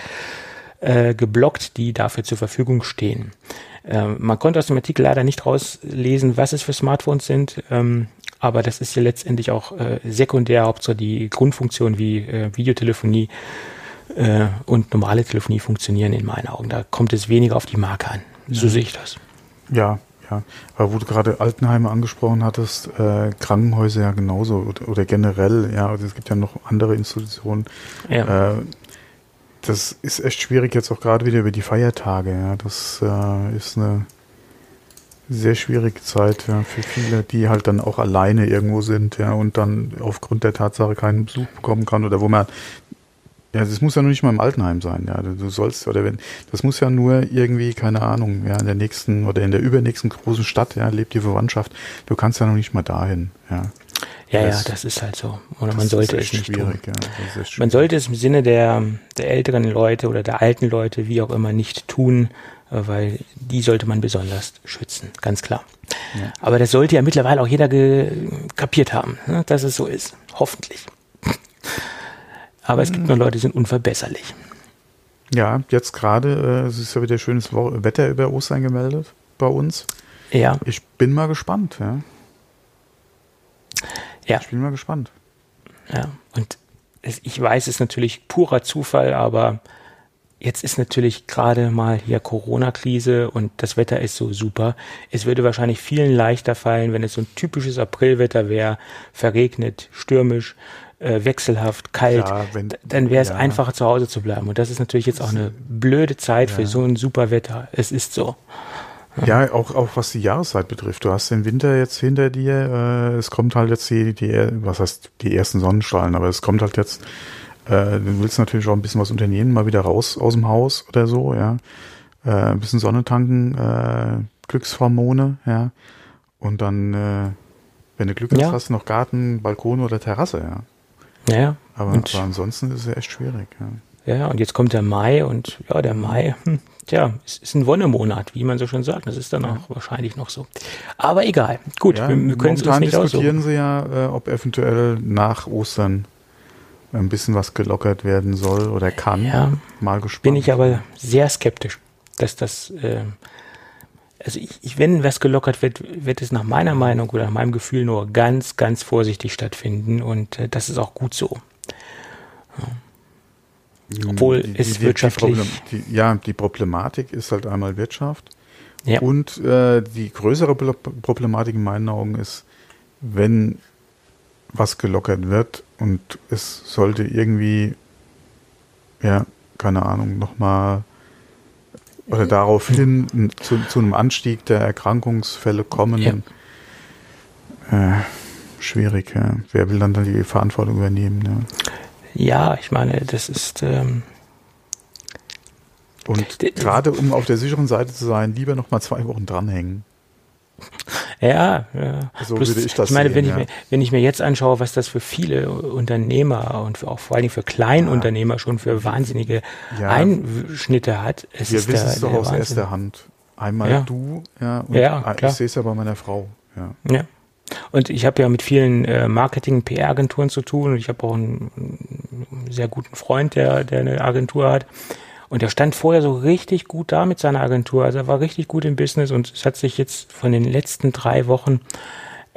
Speaker 3: äh, geblockt, die dafür zur Verfügung stehen. Ähm, man konnte aus dem Artikel leider nicht rauslesen, was es für Smartphones sind, ähm, aber das ist ja letztendlich auch äh, sekundär, Hauptsache die Grundfunktion wie äh, Videotelefonie äh, und normale Telefonie funktionieren in meinen Augen. Da kommt es weniger auf die Marke an. So ja. sehe ich das.
Speaker 2: Ja, ja. Aber wo du gerade Altenheime angesprochen hattest, äh, Krankenhäuser ja genauso oder, oder, generell, ja, also es gibt ja noch andere Institutionen. Ja. Äh, das ist echt schwierig jetzt auch gerade wieder über die Feiertage, ja. Das äh, ist eine sehr schwierige Zeit ja, für viele, die halt dann auch alleine irgendwo sind, ja, und dann aufgrund der Tatsache keinen Besuch bekommen kann oder wo man ja, das muss ja nur nicht mal im Altenheim sein, ja. Du sollst, oder wenn, das muss ja nur irgendwie, keine Ahnung, ja, in der nächsten oder in der übernächsten großen Stadt, ja, lebt die Verwandtschaft. Du kannst ja noch nicht mal dahin, ja.
Speaker 3: Ja, das, ja, das ist halt so. Oder man sollte es nicht tun. Ja, man sollte es im Sinne der, der älteren Leute oder der alten Leute, wie auch immer, nicht tun, weil die sollte man besonders schützen, ganz klar. Ja. Aber das sollte ja mittlerweile auch jeder kapiert haben, ne, dass es so ist. Hoffentlich. Aber es gibt mhm. nur Leute, die sind unverbesserlich.
Speaker 2: Ja, jetzt gerade, äh, es ist ja wieder schönes Wetter über Ostern gemeldet bei uns.
Speaker 3: Ja.
Speaker 2: Ich bin mal gespannt, ja.
Speaker 3: Ja.
Speaker 2: Ich bin mal gespannt.
Speaker 3: Ja, und es, ich weiß, es ist natürlich purer Zufall, aber jetzt ist natürlich gerade mal hier Corona-Krise und das Wetter ist so super. Es würde wahrscheinlich vielen leichter fallen, wenn es so ein typisches Aprilwetter wäre, verregnet, stürmisch, äh, wechselhaft, kalt. Ja, wenn, dann wäre es ja. einfacher zu Hause zu bleiben. Und das ist natürlich jetzt auch eine blöde Zeit ja. für so ein super Wetter. Es ist so.
Speaker 2: Ja, auch, auch was die Jahreszeit betrifft. Du hast den Winter jetzt hinter dir. Äh, es kommt halt jetzt die, die, was heißt die ersten Sonnenstrahlen, aber es kommt halt jetzt äh, du willst natürlich auch ein bisschen was unternehmen, mal wieder raus aus dem Haus oder so, ja. Äh, ein bisschen Sonne tanken, äh, Glückshormone, ja. Und dann, äh, wenn du Glück hast, ja. hast du noch Garten, Balkon oder Terrasse, ja.
Speaker 3: Ja.
Speaker 2: Aber, aber ansonsten ist es ja echt schwierig, ja.
Speaker 3: Ja, und jetzt kommt der Mai und ja, der Mai, hm, tja, es ist ein Wonnemonat, wie man so schon sagt. Das ist dann auch wahrscheinlich noch so. Aber egal, gut,
Speaker 2: ja, wir, wir können es uns nicht diskutieren aussuchen. sie ja, äh, ob eventuell nach Ostern ein bisschen was gelockert werden soll oder kann.
Speaker 3: Ja, mal gespannt. Bin ich aber sehr skeptisch, dass das, äh, also ich, ich, wenn was gelockert wird, wird es nach meiner Meinung oder nach meinem Gefühl nur ganz, ganz vorsichtig stattfinden und äh, das ist auch gut so. Ja. Obwohl die, es die, wirtschaftlich.
Speaker 2: Die, ja, die Problematik ist halt einmal Wirtschaft. Ja. Und äh, die größere Problematik in meinen Augen ist, wenn was gelockert wird und es sollte irgendwie, ja, keine Ahnung, nochmal oder daraufhin zu, zu einem Anstieg der Erkrankungsfälle kommen. Ja. Äh, schwierig, ja. Wer will dann, dann die Verantwortung übernehmen?
Speaker 3: Ja, ja ich meine, das ist. Ähm
Speaker 2: und gerade um auf der sicheren Seite zu sein, lieber nochmal zwei Wochen dranhängen.
Speaker 3: Ja, ja.
Speaker 2: So Plus, würde ich das
Speaker 3: Ich meine,
Speaker 2: sehen,
Speaker 3: wenn,
Speaker 2: ja.
Speaker 3: ich mir, wenn ich mir jetzt anschaue, was das für viele Unternehmer und auch vor allen Dingen für Kleinunternehmer ja. schon für wahnsinnige ja. Einschnitte hat,
Speaker 2: es Wir wissen es doch aus Wahnsinn. erster Hand. Einmal du, ja, und ich sehe es ja bei meiner Frau. Ja.
Speaker 3: Und ich habe ja mit vielen äh, Marketing-PR-Agenturen zu tun und ich habe auch einen, einen, sehr guten Freund, der, der eine Agentur hat. Und er stand vorher so richtig gut da mit seiner Agentur. Also er war richtig gut im Business und es hat sich jetzt von den letzten drei Wochen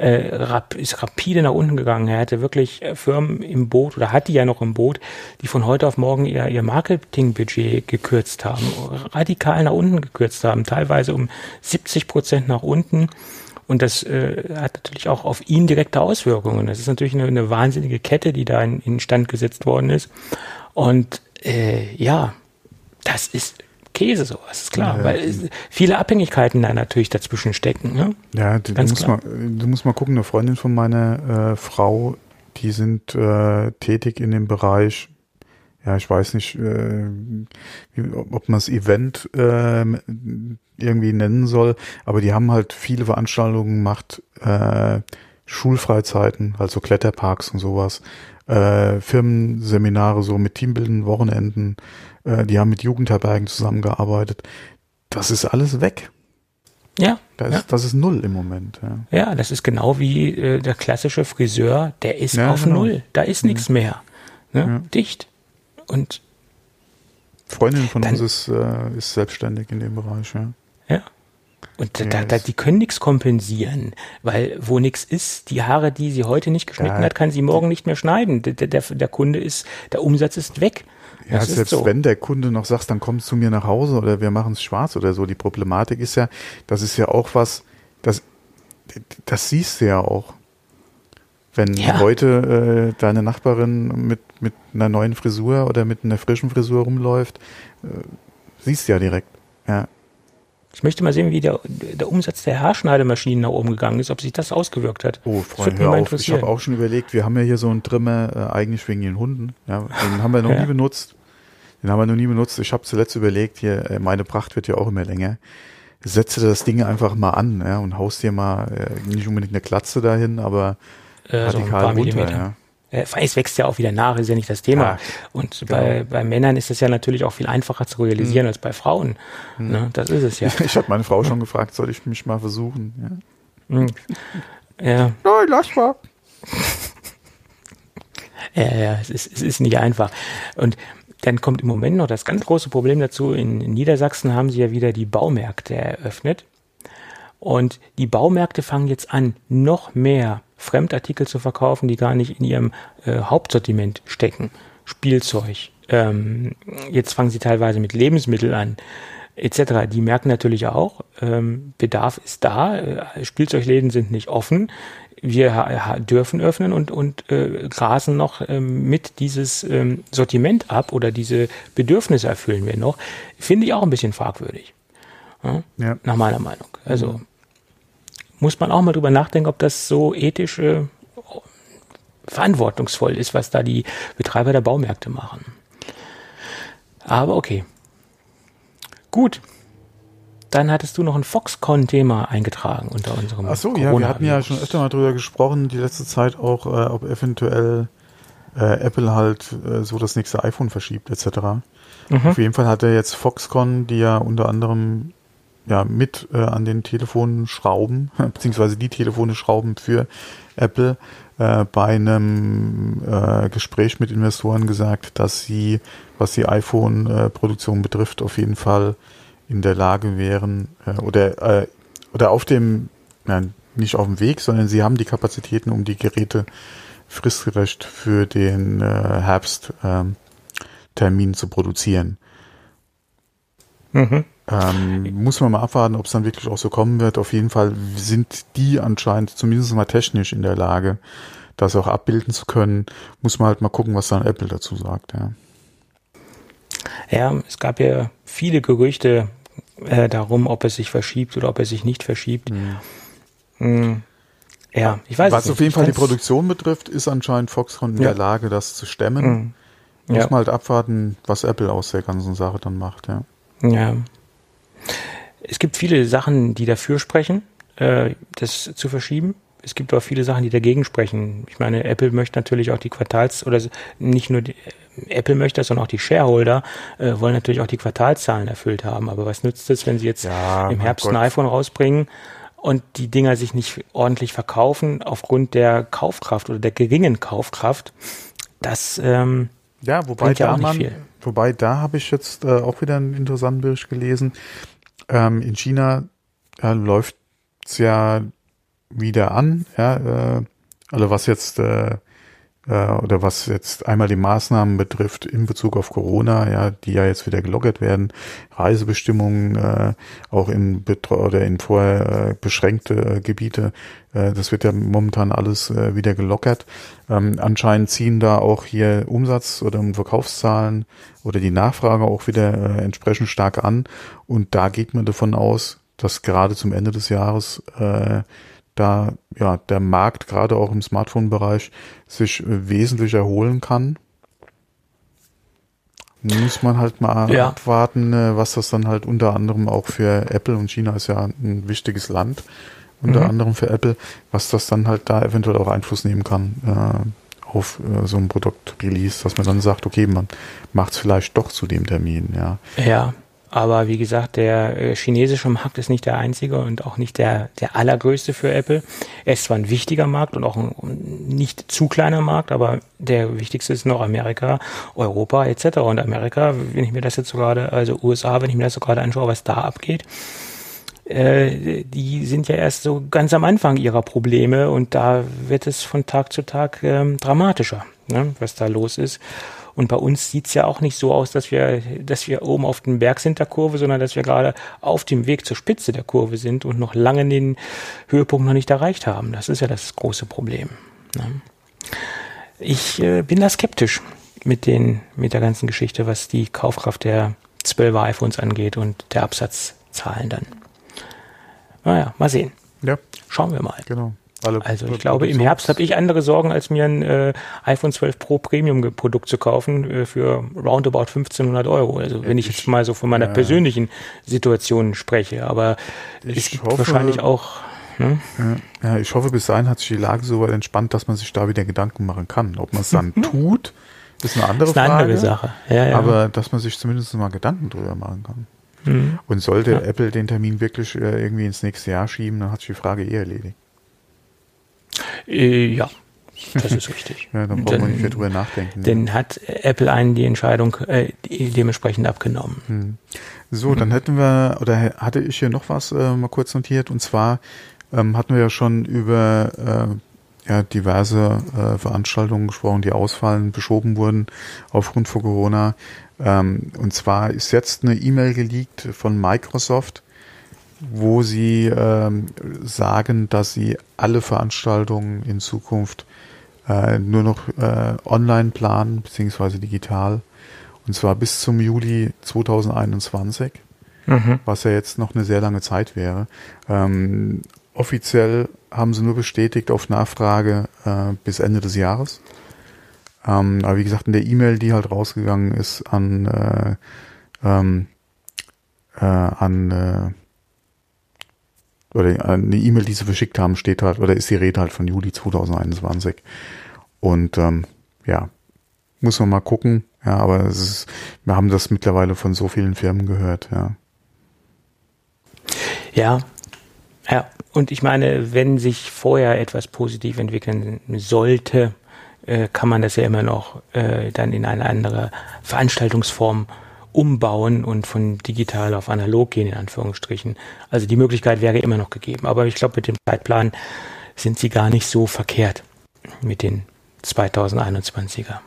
Speaker 3: äh, rap ist rapide nach unten gegangen. Er hatte wirklich äh, Firmen im Boot oder hat die ja noch im Boot, die von heute auf morgen ihr, ihr Marketingbudget gekürzt haben, radikal nach unten gekürzt haben, teilweise um 70 Prozent nach unten. Und das äh, hat natürlich auch auf ihn direkte Auswirkungen. Das ist natürlich eine, eine wahnsinnige Kette, die da in, in Stand gesetzt worden ist. Und äh, ja, das ist Käse, sowas, ist klar, ja, weil viele Abhängigkeiten da natürlich dazwischen stecken. Ne?
Speaker 2: Ja, du, Ganz musst mal, du musst mal gucken, eine Freundin von meiner äh, Frau, die sind äh, tätig in dem Bereich, ja, ich weiß nicht, äh, ob man es Event äh, irgendwie nennen soll, aber die haben halt viele Veranstaltungen gemacht, äh, Schulfreizeiten, also Kletterparks und sowas, äh, Firmenseminare so mit Teambilden, Wochenenden, äh, die haben mit Jugendherbergen zusammengearbeitet. Das ist alles weg.
Speaker 3: Ja.
Speaker 2: Das,
Speaker 3: ja.
Speaker 2: Ist, das ist null im Moment. Ja,
Speaker 3: ja das ist genau wie äh, der klassische Friseur, der ist ja, auf genau. null. Da ist nichts mehr. Ne? Dicht. Und
Speaker 2: Freundin von dann, uns ist, äh, ist selbstständig in dem Bereich, ja.
Speaker 3: Ja. Und da, da, da, die können nichts kompensieren, weil wo nichts ist, die Haare, die sie heute nicht geschnitten da, hat, kann sie morgen nicht mehr schneiden. Der, der, der Kunde ist, der Umsatz ist weg.
Speaker 2: Ja, das selbst so. wenn der Kunde noch sagt, dann komm zu mir nach Hause oder wir machen es schwarz oder so. Die Problematik ist ja, das ist ja auch was, das, das siehst du ja auch. Wenn ja. heute äh, deine Nachbarin mit, mit einer neuen Frisur oder mit einer frischen Frisur rumläuft, äh, siehst du ja direkt. Ja.
Speaker 3: Ich möchte mal sehen, wie der, der Umsatz der Haarschneidemaschinen nach oben gegangen ist, ob sich das ausgewirkt hat.
Speaker 2: Oh, Freunde, hör auf. Ich habe auch schon überlegt, wir haben ja hier so einen Trimmer, äh, eigentlich wegen den Hunden. Ja, den haben wir noch ja. nie benutzt. Den haben wir noch nie benutzt. Ich habe zuletzt überlegt, hier, äh, meine Pracht wird ja auch immer länger. Setze das Ding einfach mal an ja, und haust dir mal äh, nicht unbedingt eine Klatze dahin, aber
Speaker 3: äh, radikal so runter. Ja. Äh, es wächst ja auch wieder nach, ist ja nicht das Thema. Ja, und genau. bei, bei Männern ist es ja natürlich auch viel einfacher zu realisieren hm. als bei Frauen. Hm. Ne? Das ist es ja.
Speaker 2: Ich habe meine Frau schon gefragt, soll ich mich mal versuchen?
Speaker 3: Ja. Hm. ja.
Speaker 2: Nein, lass mal.
Speaker 3: ja, ja, es ist, es ist nicht einfach. Und dann kommt im Moment noch das ganz große Problem dazu. In, in Niedersachsen haben sie ja wieder die Baumärkte eröffnet. Und die Baumärkte fangen jetzt an, noch mehr Fremdartikel zu verkaufen, die gar nicht in ihrem äh, Hauptsortiment stecken. Spielzeug. Ähm, jetzt fangen sie teilweise mit Lebensmitteln an etc. Die merken natürlich auch, ähm, Bedarf ist da, äh, Spielzeugläden sind nicht offen, wir dürfen öffnen und, und äh, grasen noch ähm, mit dieses ähm, Sortiment ab oder diese Bedürfnisse erfüllen wir noch, finde ich auch ein bisschen fragwürdig. Ja? Ja. Nach meiner Meinung. Also mhm muss man auch mal drüber nachdenken, ob das so ethisch äh, verantwortungsvoll ist, was da die Betreiber der Baumärkte machen. Aber okay. Gut. Dann hattest du noch ein Foxconn-Thema eingetragen unter unserem.
Speaker 2: Ach so, ja, wir hatten ja schon öfter mal drüber gesprochen, die letzte Zeit auch, äh, ob eventuell äh, Apple halt äh, so das nächste iPhone verschiebt, etc. Mhm. Auf jeden Fall hat er jetzt Foxconn, die ja unter anderem ja, mit äh, an den Telefonen schrauben, beziehungsweise die Telefone schrauben für Apple, äh, bei einem äh, Gespräch mit Investoren gesagt, dass sie, was die iPhone-Produktion betrifft, auf jeden Fall in der Lage wären äh, oder, äh, oder auf dem, nein, nicht auf dem Weg, sondern sie haben die Kapazitäten, um die Geräte fristgerecht für den äh, Herbsttermin ähm, zu produzieren. Mhm. Ähm, muss man mal abwarten, ob es dann wirklich auch so kommen wird. Auf jeden Fall sind die anscheinend zumindest mal technisch in der Lage, das auch abbilden zu können. Muss man halt mal gucken, was dann Apple dazu sagt. Ja,
Speaker 3: ja es gab ja viele Gerüchte äh, darum, ob es sich verschiebt oder ob es sich nicht verschiebt. Mhm.
Speaker 2: Mhm. Ja, ich weiß Was auf jeden Fall die Produktion betrifft, ist anscheinend Foxconn in ja. der Lage, das zu stemmen. Mhm. Muss ja. man halt abwarten, was Apple aus der ganzen Sache dann macht, ja.
Speaker 3: Ja. Es gibt viele Sachen, die dafür sprechen, äh, das zu verschieben. Es gibt auch viele Sachen, die dagegen sprechen. Ich meine, Apple möchte natürlich auch die Quartals- oder nicht nur die, Apple möchte das, sondern auch die Shareholder äh, wollen natürlich auch die Quartalszahlen erfüllt haben. Aber was nützt es, wenn sie jetzt ja, im Herbst Gott. ein iPhone rausbringen und die Dinger sich nicht ordentlich verkaufen aufgrund der Kaufkraft oder der geringen Kaufkraft? Das ähm,
Speaker 2: ja, wobei da man, wobei da habe ich jetzt äh, auch wieder einen interessanten Bericht gelesen. Ähm, in China äh, läuft es ja wieder an, ja, äh, also was jetzt äh, äh, oder was jetzt einmal die Maßnahmen betrifft in Bezug auf Corona, ja, die ja jetzt wieder gelockert werden, Reisebestimmungen äh, auch in Betro oder in vorher äh, beschränkte äh, Gebiete, äh, das wird ja momentan alles äh, wieder gelockert. Ähm, anscheinend ziehen da auch hier Umsatz oder Verkaufszahlen oder die Nachfrage auch wieder äh, entsprechend stark an und da geht man davon aus, dass gerade zum Ende des Jahres äh, da ja der Markt gerade auch im Smartphone-Bereich sich äh, wesentlich erholen kann. Muss man halt mal ja. abwarten, äh, was das dann halt unter anderem auch für Apple und China ist ja ein wichtiges Land, unter mhm. anderem für Apple, was das dann halt da eventuell auch Einfluss nehmen kann äh, auf äh, so ein Produktrelease, dass man dann sagt, okay, man macht es vielleicht doch zu dem Termin, ja.
Speaker 3: Ja, aber wie gesagt, der äh, chinesische Markt ist nicht der einzige und auch nicht der, der allergrößte für Apple. Er ist zwar ein wichtiger Markt und auch ein nicht zu kleiner Markt, aber der wichtigste ist noch Amerika, Europa etc. Und Amerika, wenn ich mir das jetzt so gerade, also USA, wenn ich mir das so gerade anschaue, was da abgeht, äh, die sind ja erst so ganz am Anfang ihrer Probleme und da wird es von Tag zu Tag ähm, dramatischer, ne, was da los ist. Und bei uns sieht's ja auch nicht so aus, dass wir, dass wir oben auf dem Berg sind der Kurve, sondern dass wir gerade auf dem Weg zur Spitze der Kurve sind und noch lange den Höhepunkt noch nicht erreicht haben. Das ist ja das große Problem. Ne? Ich äh, bin da skeptisch mit den, mit der ganzen Geschichte, was die Kaufkraft der 12er iPhones angeht und der Absatzzahlen dann. Naja, mal sehen. Ja. Schauen wir mal.
Speaker 2: Genau.
Speaker 3: Alle also ich glaube, im Herbst habe ich andere Sorgen, als mir ein äh, iPhone 12 Pro Premium Produkt zu kaufen äh, für roundabout 1500 Euro. Also wenn ich, ich jetzt mal so von meiner ja. persönlichen Situation spreche, aber ich es gibt hoffe, wahrscheinlich auch.
Speaker 2: Ne? Ja, ich hoffe, bis dahin hat sich die Lage so weit entspannt, dass man sich da wieder Gedanken machen kann. Ob man es dann tut, ist eine andere ist eine Frage. Andere Sache. Ja. Aber dass man sich zumindest mal Gedanken drüber machen kann. Mhm. Und sollte. Apple den Termin wirklich äh, irgendwie ins nächste Jahr schieben, dann hat sich die Frage eh erledigt.
Speaker 3: Äh, ja, das ist richtig.
Speaker 2: ja, dann braucht man nicht mehr drüber nachdenken.
Speaker 3: Dann ja. hat Apple einen die Entscheidung äh, dementsprechend abgenommen.
Speaker 2: Hm. So, dann hätten wir, oder hatte ich hier noch was äh, mal kurz notiert, und zwar ähm, hatten wir ja schon über äh, ja, diverse äh, Veranstaltungen gesprochen, die ausfallen, beschoben wurden aufgrund von Corona. Ähm, und zwar ist jetzt eine E-Mail geleakt von Microsoft, wo sie ähm, sagen, dass sie alle Veranstaltungen in Zukunft äh, nur noch äh, online planen, beziehungsweise digital. Und zwar bis zum Juli 2021, mhm. was ja jetzt noch eine sehr lange Zeit wäre. Ähm, offiziell haben sie nur bestätigt auf Nachfrage äh, bis Ende des Jahres. Ähm, aber wie gesagt, in der E-Mail, die halt rausgegangen ist an äh, ähm, äh, an äh, oder eine E-Mail, die sie verschickt haben, steht halt, oder ist die Rede halt von Juli 2021. Und ähm, ja, muss man mal gucken. Ja, aber es ist, wir haben das mittlerweile von so vielen Firmen gehört, ja.
Speaker 3: Ja, ja. Und ich meine, wenn sich vorher etwas positiv entwickeln sollte, äh, kann man das ja immer noch äh, dann in eine andere Veranstaltungsform umbauen und von digital auf analog gehen, in Anführungsstrichen. Also die Möglichkeit wäre immer noch gegeben. Aber ich glaube, mit dem Zeitplan sind sie gar nicht so verkehrt mit den 2021er.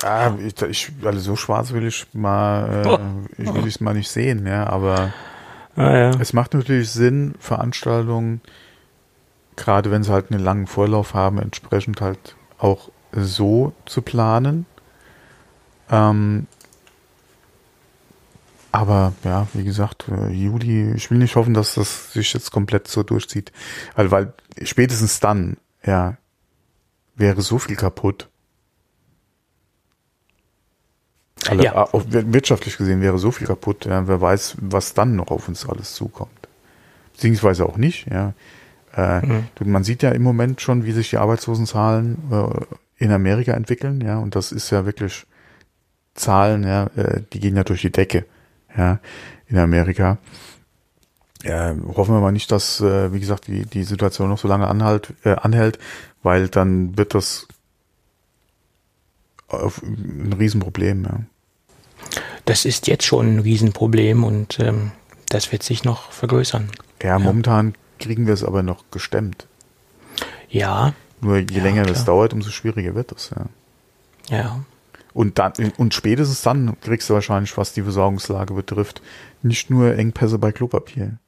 Speaker 2: Ja, ich, ich, also so schwarz will ich mal, äh, oh. ich will es mal nicht sehen, ja, aber ah, ja. es macht natürlich Sinn, Veranstaltungen, gerade wenn sie halt einen langen Vorlauf haben, entsprechend halt auch so zu planen, ähm, aber ja, wie gesagt, äh, Juli, ich will nicht hoffen, dass das sich jetzt komplett so durchzieht. Weil, weil spätestens dann, ja, wäre so viel kaputt. Alle, ja. auch wirtschaftlich gesehen wäre so viel kaputt, ja, wer weiß, was dann noch auf uns alles zukommt. Beziehungsweise auch nicht, ja. Äh, mhm. Man sieht ja im Moment schon, wie sich die Arbeitslosenzahlen äh, in Amerika entwickeln, ja, und das ist ja wirklich Zahlen, ja, äh, die gehen ja durch die Decke, ja, in Amerika. Ja, hoffen wir mal nicht, dass, äh, wie gesagt, die, die Situation noch so lange anhalt, äh, anhält, weil dann wird das auf ein Riesenproblem, ja.
Speaker 3: Das ist jetzt schon ein Riesenproblem und ähm, das wird sich noch vergrößern.
Speaker 2: Ja, ja, momentan kriegen wir es aber noch gestemmt.
Speaker 3: Ja.
Speaker 2: Nur je ja, länger klar. das dauert, umso schwieriger wird das,
Speaker 3: ja. Ja.
Speaker 2: Und dann, und spätestens dann kriegst du wahrscheinlich, was die Versorgungslage betrifft, nicht nur Engpässe bei Klopapier.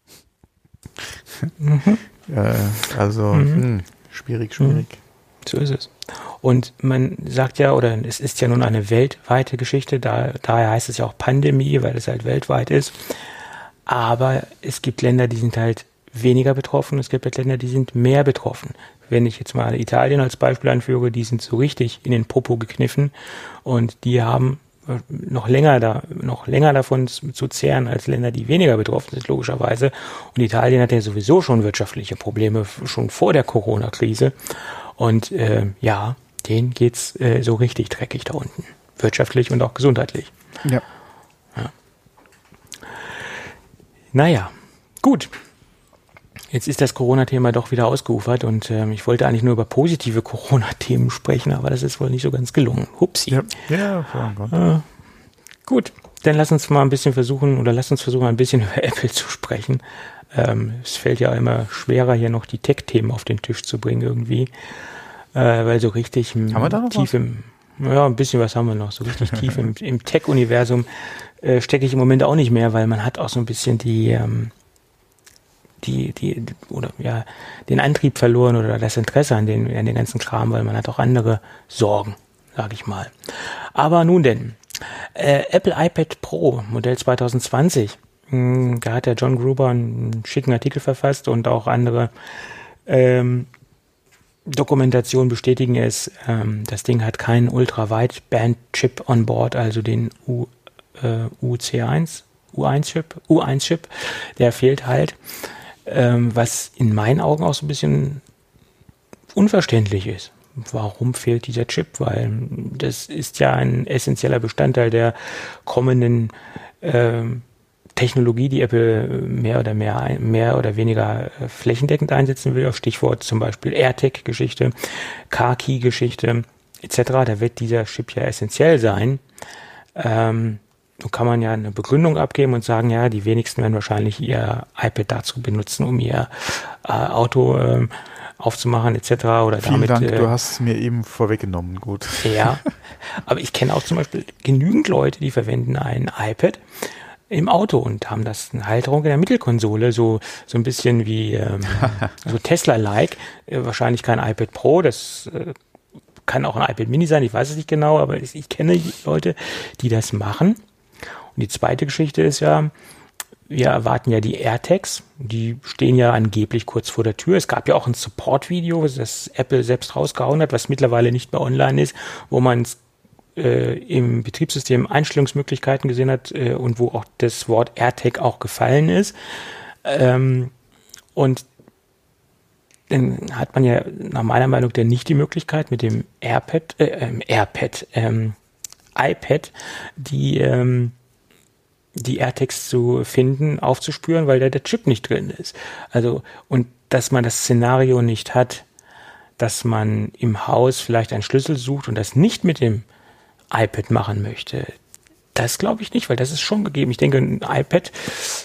Speaker 2: Mhm. äh, also, mhm. mh, hm, schwierig, schwierig. Mhm.
Speaker 3: So ist es. Und man sagt ja, oder es ist ja nun eine weltweite Geschichte, da, daher heißt es ja auch Pandemie, weil es halt weltweit ist. Aber es gibt Länder, die sind halt weniger betroffen, es gibt Länder, die sind mehr betroffen wenn ich jetzt mal Italien als Beispiel anführe, die sind so richtig in den Popo gekniffen und die haben äh, noch länger da, noch länger davon zu zehren als Länder, die weniger betroffen sind, logischerweise. Und Italien hat ja sowieso schon wirtschaftliche Probleme, schon vor der Corona-Krise. Und äh, ja, denen geht's äh, so richtig dreckig da unten. Wirtschaftlich und auch gesundheitlich.
Speaker 2: Ja. ja.
Speaker 3: Naja, gut. Jetzt ist das Corona-Thema doch wieder ausgeufert und ähm, ich wollte eigentlich nur über positive Corona-Themen sprechen, aber das ist wohl nicht so ganz gelungen. Hupsi. Ja, ja äh, gut, dann lass uns mal ein bisschen versuchen oder lass uns versuchen, ein bisschen über Apple zu sprechen. Ähm, es fällt ja immer schwerer, hier noch die Tech-Themen auf den Tisch zu bringen irgendwie, äh, weil so richtig
Speaker 2: haben wir da noch
Speaker 3: tief was? im ja, ein bisschen was haben wir noch. So richtig tief im, im Tech-Universum äh, stecke ich im Moment auch nicht mehr, weil man hat auch so ein bisschen die, ähm, die, die, oder ja, den Antrieb verloren oder das Interesse an den, an den ganzen Kram, weil man hat auch andere Sorgen, sag ich mal. Aber nun denn, äh, Apple iPad Pro Modell 2020, mh, hm, da hat der John Gruber einen schicken Artikel verfasst und auch andere ähm, Dokumentationen bestätigen es, ähm, das Ding hat keinen Ultra-Wideband-Chip on board, also den U, äh, UC1, U1-Chip, U1-Chip, der fehlt halt. Ähm, was in meinen Augen auch so ein bisschen unverständlich ist. Warum fehlt dieser Chip? Weil das ist ja ein essentieller Bestandteil der kommenden ähm, Technologie, die Apple mehr oder mehr, mehr oder weniger äh, flächendeckend einsetzen will, auf Stichwort zum Beispiel AirTag-Geschichte, Car-Key-Geschichte etc. Da wird dieser Chip ja essentiell sein. Ähm, so kann man ja eine Begründung abgeben und sagen, ja, die wenigsten werden wahrscheinlich ihr iPad dazu benutzen, um ihr äh, Auto äh, aufzumachen etc. Oder
Speaker 2: Vielen damit, Dank, äh, du hast es mir eben vorweggenommen, gut.
Speaker 3: Ja, aber ich kenne auch zum Beispiel genügend Leute, die verwenden ein iPad im Auto und haben das eine Halterung in der Mittelkonsole, so, so ein bisschen wie ähm, so Tesla-like. Äh, wahrscheinlich kein iPad Pro, das äh, kann auch ein iPad Mini sein, ich weiß es nicht genau, aber ich, ich kenne Leute, die das machen. Und die zweite Geschichte ist ja, wir erwarten ja die AirTags, die stehen ja angeblich kurz vor der Tür. Es gab ja auch ein Support-Video, das Apple selbst rausgehauen hat, was mittlerweile nicht mehr online ist, wo man äh, im Betriebssystem Einstellungsmöglichkeiten gesehen hat äh, und wo auch das Wort AirTag auch gefallen ist. Ähm, und dann hat man ja nach meiner Meinung dann nicht die Möglichkeit mit dem AirPad, äh, ähm, AirPad, ähm, iPad, die ähm, die AirTags zu finden, aufzuspüren, weil da der Chip nicht drin ist. Also und dass man das Szenario nicht hat, dass man im Haus vielleicht einen Schlüssel sucht und das nicht mit dem iPad machen möchte. Das glaube ich nicht, weil das ist schon gegeben. Ich denke, ein iPad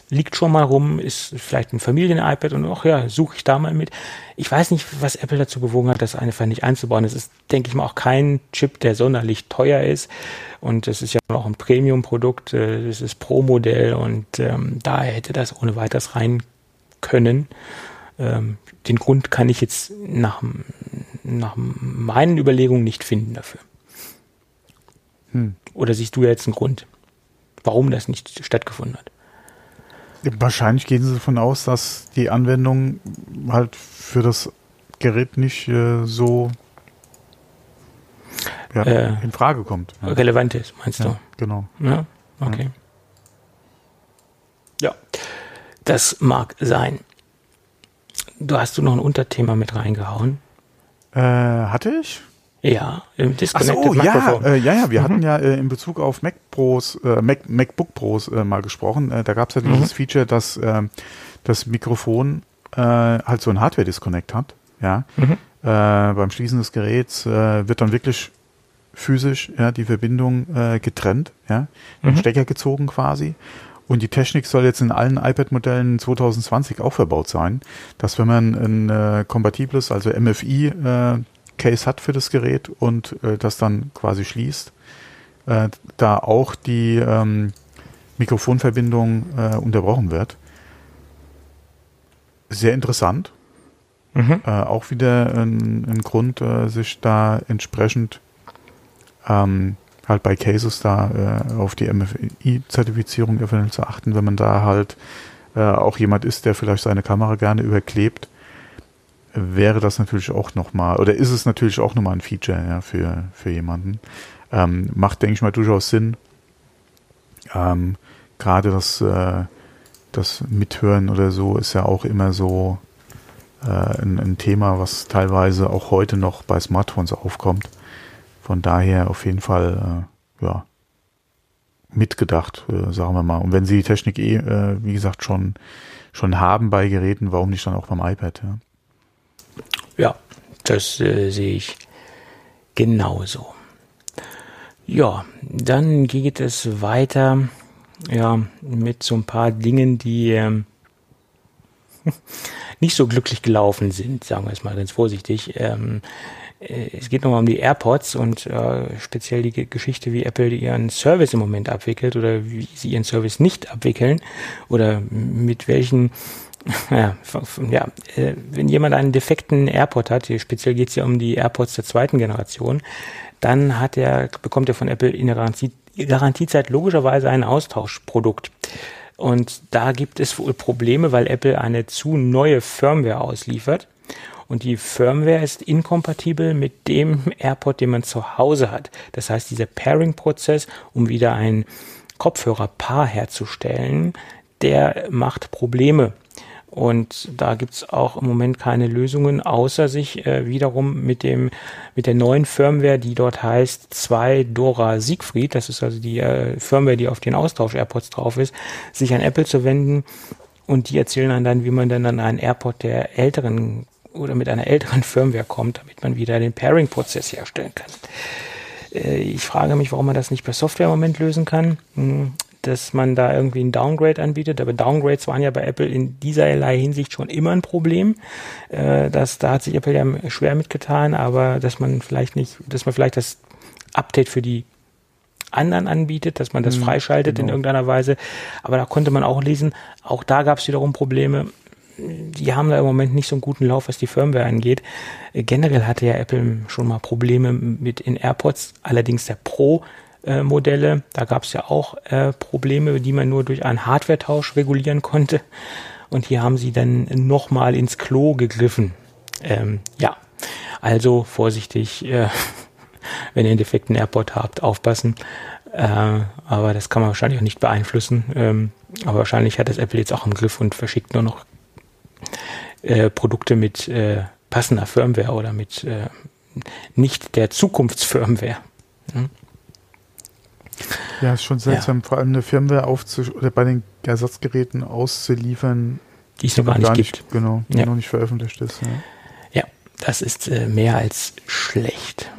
Speaker 3: liegt schon mal rum, ist vielleicht ein Familien-iPad und auch ja, suche ich da mal mit. Ich weiß nicht, was Apple dazu bewogen hat, das einfach nicht einzubauen. Das ist, denke ich mal, auch kein Chip, der sonderlich teuer ist. Und das ist ja auch ein Premium-Produkt. Äh, das ist Pro-Modell und ähm, daher hätte das ohne weiteres rein können. Ähm, den Grund kann ich jetzt nach, nach meinen Überlegungen nicht finden dafür. Hm. Oder siehst du jetzt einen Grund, warum das nicht stattgefunden hat?
Speaker 2: Wahrscheinlich gehen sie davon aus, dass die Anwendung halt für das Gerät nicht äh, so ja, äh, in Frage kommt.
Speaker 3: Ja. Relevant ist, meinst du?
Speaker 2: Genau.
Speaker 3: Ja, okay. Ja, das mag sein. Du hast du noch ein Unterthema mit reingehauen?
Speaker 2: Äh, hatte ich?
Speaker 3: Ja,
Speaker 2: im Disconnected Ach so, ja, äh, ja, ja, wir mhm. hatten ja äh, in Bezug auf Mac Pros, äh, Mac, MacBook Pros äh, mal gesprochen. Äh, da gab es ja dieses mhm. Feature, dass äh, das Mikrofon äh, halt so ein Hardware-Disconnect hat. Ja, mhm. beim Schließen des Geräts wird dann wirklich physisch ja die Verbindung getrennt, ja, mhm. Stecker gezogen quasi. Und die Technik soll jetzt in allen iPad-Modellen 2020 auch verbaut sein, dass wenn man ein äh, kompatibles, also MFI äh, Case hat für das Gerät und äh, das dann quasi schließt, äh, da auch die ähm, Mikrofonverbindung äh, unterbrochen wird. Sehr interessant. Mhm. Äh, auch wieder ein, ein Grund, äh, sich da entsprechend ähm, halt bei Cases da äh, auf die MFI-Zertifizierung eventuell zu achten, wenn man da halt auch jemand ist, der vielleicht seine Kamera gerne überklebt wäre das natürlich auch nochmal, oder ist es natürlich auch nochmal ein Feature ja, für, für jemanden. Ähm, macht, denke ich mal, durchaus Sinn. Ähm, Gerade das, äh, das Mithören oder so ist ja auch immer so äh, ein, ein, Thema, was teilweise auch heute noch bei Smartphones aufkommt. Von daher auf jeden Fall, äh, ja, mitgedacht, äh, sagen wir mal. Und wenn Sie die Technik eh, äh, wie gesagt, schon, schon haben bei Geräten, warum nicht dann auch beim iPad? Ja?
Speaker 3: Ja, das äh, sehe ich genauso. Ja, dann geht es weiter ja, mit so ein paar Dingen, die ähm, nicht so glücklich gelaufen sind, sagen wir es mal ganz vorsichtig. Ähm, äh, es geht nochmal um die AirPods und äh, speziell die Geschichte, wie Apple ihren Service im Moment abwickelt oder wie sie ihren Service nicht abwickeln oder mit welchen ja, ja, äh, wenn jemand einen defekten AirPod hat, speziell geht es ja um die AirPods der zweiten Generation, dann hat er, bekommt er von Apple in der Garantie, Garantiezeit logischerweise ein Austauschprodukt. Und da gibt es wohl Probleme, weil Apple eine zu neue Firmware ausliefert. Und die Firmware ist inkompatibel mit dem AirPod, den man zu Hause hat. Das heißt, dieser Pairing-Prozess, um wieder ein Kopfhörerpaar herzustellen, der macht Probleme Und da gibt's auch im Moment keine Lösungen, außer sich äh, wiederum mit dem mit der neuen Firmware, die dort heißt 2 Dora Siegfried, das ist also die äh, Firmware, die auf den Austausch AirPods drauf ist, sich an Apple zu wenden und die erzählen dann, dann wie man dann an einen AirPod der älteren oder mit einer älteren Firmware kommt, damit man wieder den Pairing-Prozess herstellen kann. Äh, ich frage mich, warum man das nicht per Software im Moment lösen kann. Hm, dass man da irgendwie ein Downgrade anbietet. Aber Downgrades waren ja bei Apple in dieserlei Hinsicht schon immer ein Problem. Äh, das, da hat sich Apple ja schwer mitgetan, aber dass man vielleicht nicht, dass man vielleicht das Update für die anderen anbietet, dass man das mhm, freischaltet genau. in irgendeiner Weise. Aber da konnte man auch lesen, auch da gab es wiederum Probleme. Die haben da im Moment nicht so einen guten Lauf, was die Firmware angeht. Generell hatte ja Apple schon mal Probleme mit in AirPods. Allerdings der Pro äh, Modelle. Da gab es ja auch äh, Probleme, die man nur durch einen Hardware-Tausch regulieren konnte. Und hier haben sie dann nochmal ins Klo gegriffen. Ähm, ja, also vorsichtig, äh, wenn ihr einen defekten AirPod habt, aufpassen. Äh, aber das kann man wahrscheinlich auch nicht beeinflussen. Ähm, aber wahrscheinlich hat das Apple jetzt auch im Griff und verschickt nur noch äh, Produkte mit äh, passender Firmware oder mit äh, nicht der Zukunftsfirmware. Hm?
Speaker 2: Ja, ist schon seltsam, ja. vor allem eine Firmware aufzu oder bei den Ersatzgeräten auszuliefern,
Speaker 3: die es noch gar, gar nicht, gibt.
Speaker 2: Genau, die ja. noch nicht veröffentlicht ist. Ja,
Speaker 3: ja das ist äh, mehr als schlecht.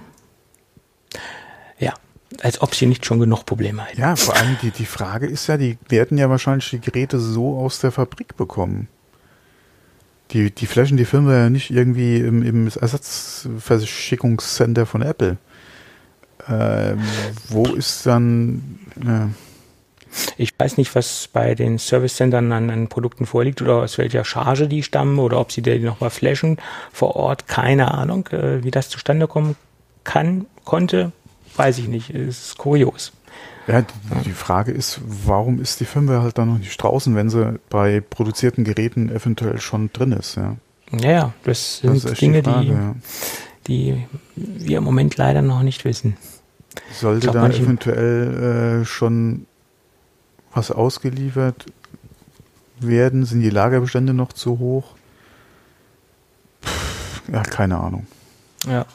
Speaker 3: Ja, als ob sie nicht schon genug Probleme hätten.
Speaker 2: Ja, vor allem die, die Frage ist ja, die werden ja wahrscheinlich die Geräte so aus der Fabrik bekommen. Die, die flashen die Firmware ja nicht irgendwie im, im Ersatzverschickungscenter von Apple. Ähm, wo ist dann. Ja.
Speaker 3: Ich weiß nicht, was bei den Service-Centern an, an, Produkten vorliegt oder aus welcher Charge die stammen oder ob sie die nochmal flashen vor Ort. Keine Ahnung, äh, wie das zustande kommen kann, konnte, weiß ich nicht. Es ist kurios.
Speaker 2: Ja, die, Frage ist, warum ist die Firmware halt dann noch nicht draußen, wenn sie bei produzierten Geräten eventuell schon drin ist, ja?
Speaker 3: Ja, das sind das Dinge, die, Frage, die, ja. Die wir im Moment leider noch nicht wissen.
Speaker 2: Sollte glaub, da eventuell äh, schon was ausgeliefert werden? Sind die Lagerbestände noch zu hoch? Pff, ja, keine Ahnung.
Speaker 3: Ja.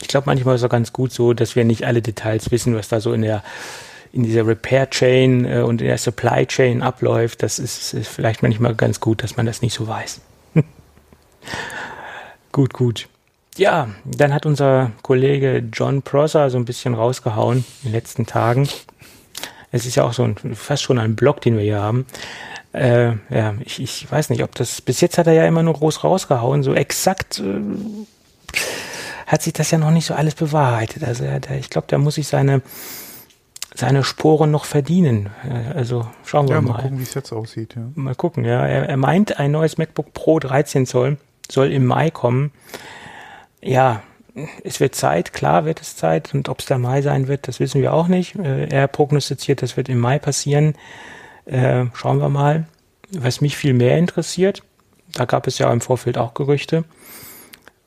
Speaker 3: Ich glaube, manchmal ist es auch ganz gut so, dass wir nicht alle Details wissen, was da so in der in dieser Repair Chain äh, und in der Supply Chain abläuft. Das ist, ist vielleicht manchmal ganz gut, dass man das nicht so weiß. gut, gut. Ja, dann hat unser Kollege John Prosser so ein bisschen rausgehauen in den letzten Tagen. Es ist ja auch so ein, fast schon ein Blog, den wir hier haben. Äh, ja, ich, ich weiß nicht, ob das, bis jetzt hat er ja immer nur groß rausgehauen, so exakt äh, hat sich das ja noch nicht so alles bewahrheitet. Also er, der, ich glaube, da muss sich seine, seine Sporen noch verdienen. Äh, also schauen wir ja, mal. Mal
Speaker 2: gucken, wie es jetzt aussieht. Ja.
Speaker 3: Mal gucken, ja. Er, er meint, ein neues MacBook Pro 13 Zoll soll im Mai kommen ja, es wird Zeit, klar wird es Zeit. Und ob es der Mai sein wird, das wissen wir auch nicht. Äh, er prognostiziert, das wird im Mai passieren. Äh, schauen wir mal. Was mich viel mehr interessiert, da gab es ja im Vorfeld auch Gerüchte.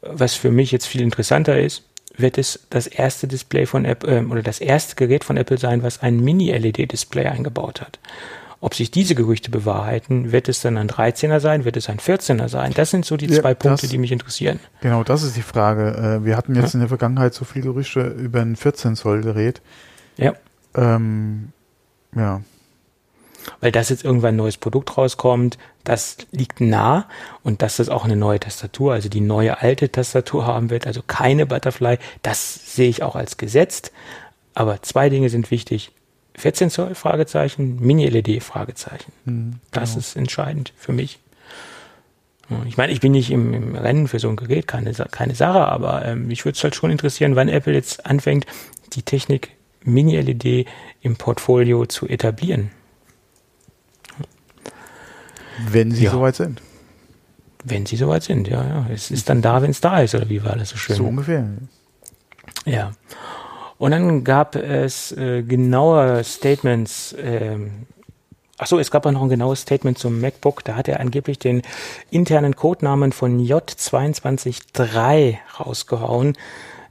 Speaker 3: Was für mich jetzt viel interessanter ist, wird es das erste Display von Apple äh, oder das erste Gerät von Apple sein, was ein Mini-LED-Display eingebaut hat. Ob sich diese Gerüchte bewahrheiten, wird es dann ein 13er sein, wird es ein 14er sein? Das sind so die zwei ja, Punkte, die mich interessieren.
Speaker 2: Genau, das ist die Frage. Äh, wir hatten jetzt ja. in der Vergangenheit so viel Gerüchte über ein 14 Zoll Gerät.
Speaker 3: Ja.
Speaker 2: Ähm, ja.
Speaker 3: Weil das jetzt irgendwann ein neues Produkt rauskommt, das liegt nah und dass das auch eine neue Tastatur, also die neue alte Tastatur haben wird, also keine Butterfly, das sehe ich auch als gesetzt. Aber zwei Dinge sind wichtig. 14 Zoll Fragezeichen, Mini-LED Fragezeichen. Mhm, das genau. ist entscheidend für mich. Ich meine, ich bin nicht im, im, Rennen für so ein Gerät, keine, keine Sache, aber ähm, mich würde es halt schon interessieren, wann Apple jetzt anfängt, die Technik Mini-LED im Portfolio zu etablieren.
Speaker 2: Wenn sie ja. soweit sind.
Speaker 3: Wenn sie soweit sind, ja, ja. Es ist dann da, wenn es da ist, oder wie war das so schön?
Speaker 2: So ungefähr.
Speaker 3: Ja. Und dann gab es äh, genaue Statements. Ähm, Ach so, es gab auch noch ein genaues Statement zum MacBook. Da hat er angeblich den internen Codenamen von J223 rausgehauen.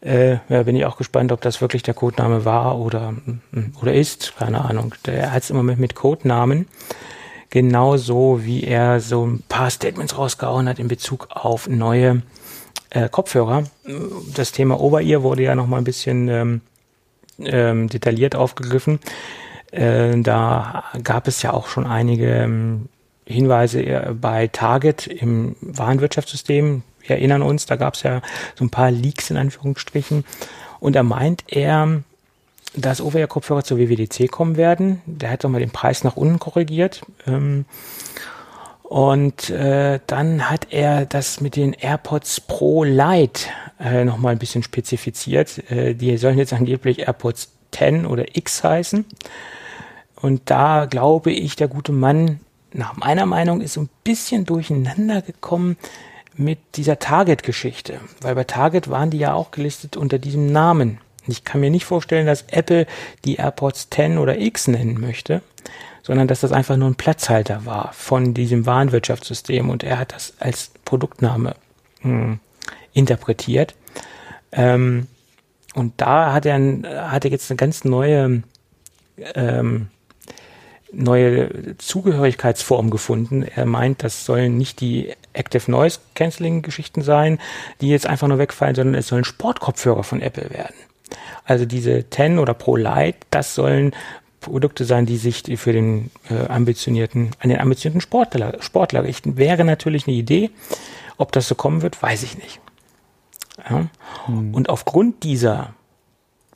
Speaker 3: Äh, ja, bin ich auch gespannt, ob das wirklich der Codename war oder, mm, oder ist. Keine Ahnung. Der hat es im Moment mit Codenamen. genauso wie er so ein paar Statements rausgehauen hat in Bezug auf neue äh, Kopfhörer. Das Thema Over-Ear wurde ja noch mal ein bisschen ähm, ähm, detailliert aufgegriffen. Äh, da gab es ja auch schon einige ähm, Hinweise äh, bei Target im Warenwirtschaftssystem. Wir erinnern uns, da gab es ja so ein paar Leaks in Anführungsstrichen. Und da meint er, dass Over-Ear-Kopfhörer zur WWDC kommen werden. Der hat doch mal den Preis nach unten korrigiert. Ähm, und äh, dann hat er das mit den AirPods Pro Lite äh, nochmal ein bisschen spezifiziert. Äh, die sollen jetzt angeblich AirPods 10 oder X heißen. Und da glaube ich, der gute Mann, nach meiner Meinung, ist so ein bisschen durcheinander gekommen mit dieser Target-Geschichte. Weil bei Target waren die ja auch gelistet unter diesem Namen. Ich kann mir nicht vorstellen, dass Apple die AirPods 10 oder X nennen möchte sondern dass das einfach nur ein Platzhalter war von diesem Warenwirtschaftssystem und er hat das als Produktname mh, hm, interpretiert. Ähm, und da hat er, hat er jetzt eine ganz neue, ähm, neue Zugehörigkeitsform gefunden. Er meint, das sollen nicht die Active Noise Cancelling Geschichten sein, die jetzt einfach nur wegfallen, sondern es sollen Sportkopfhörer von Apple werden. Also diese 10 oder Pro Lite, das sollen Produkte sein, die sich für den äh, ambitionierten, an den ambitionierten Sportler, Sportler richten. Wäre natürlich eine Idee. Ob das so kommen wird, weiß ich nicht. Ja? Hm. Und aufgrund dieser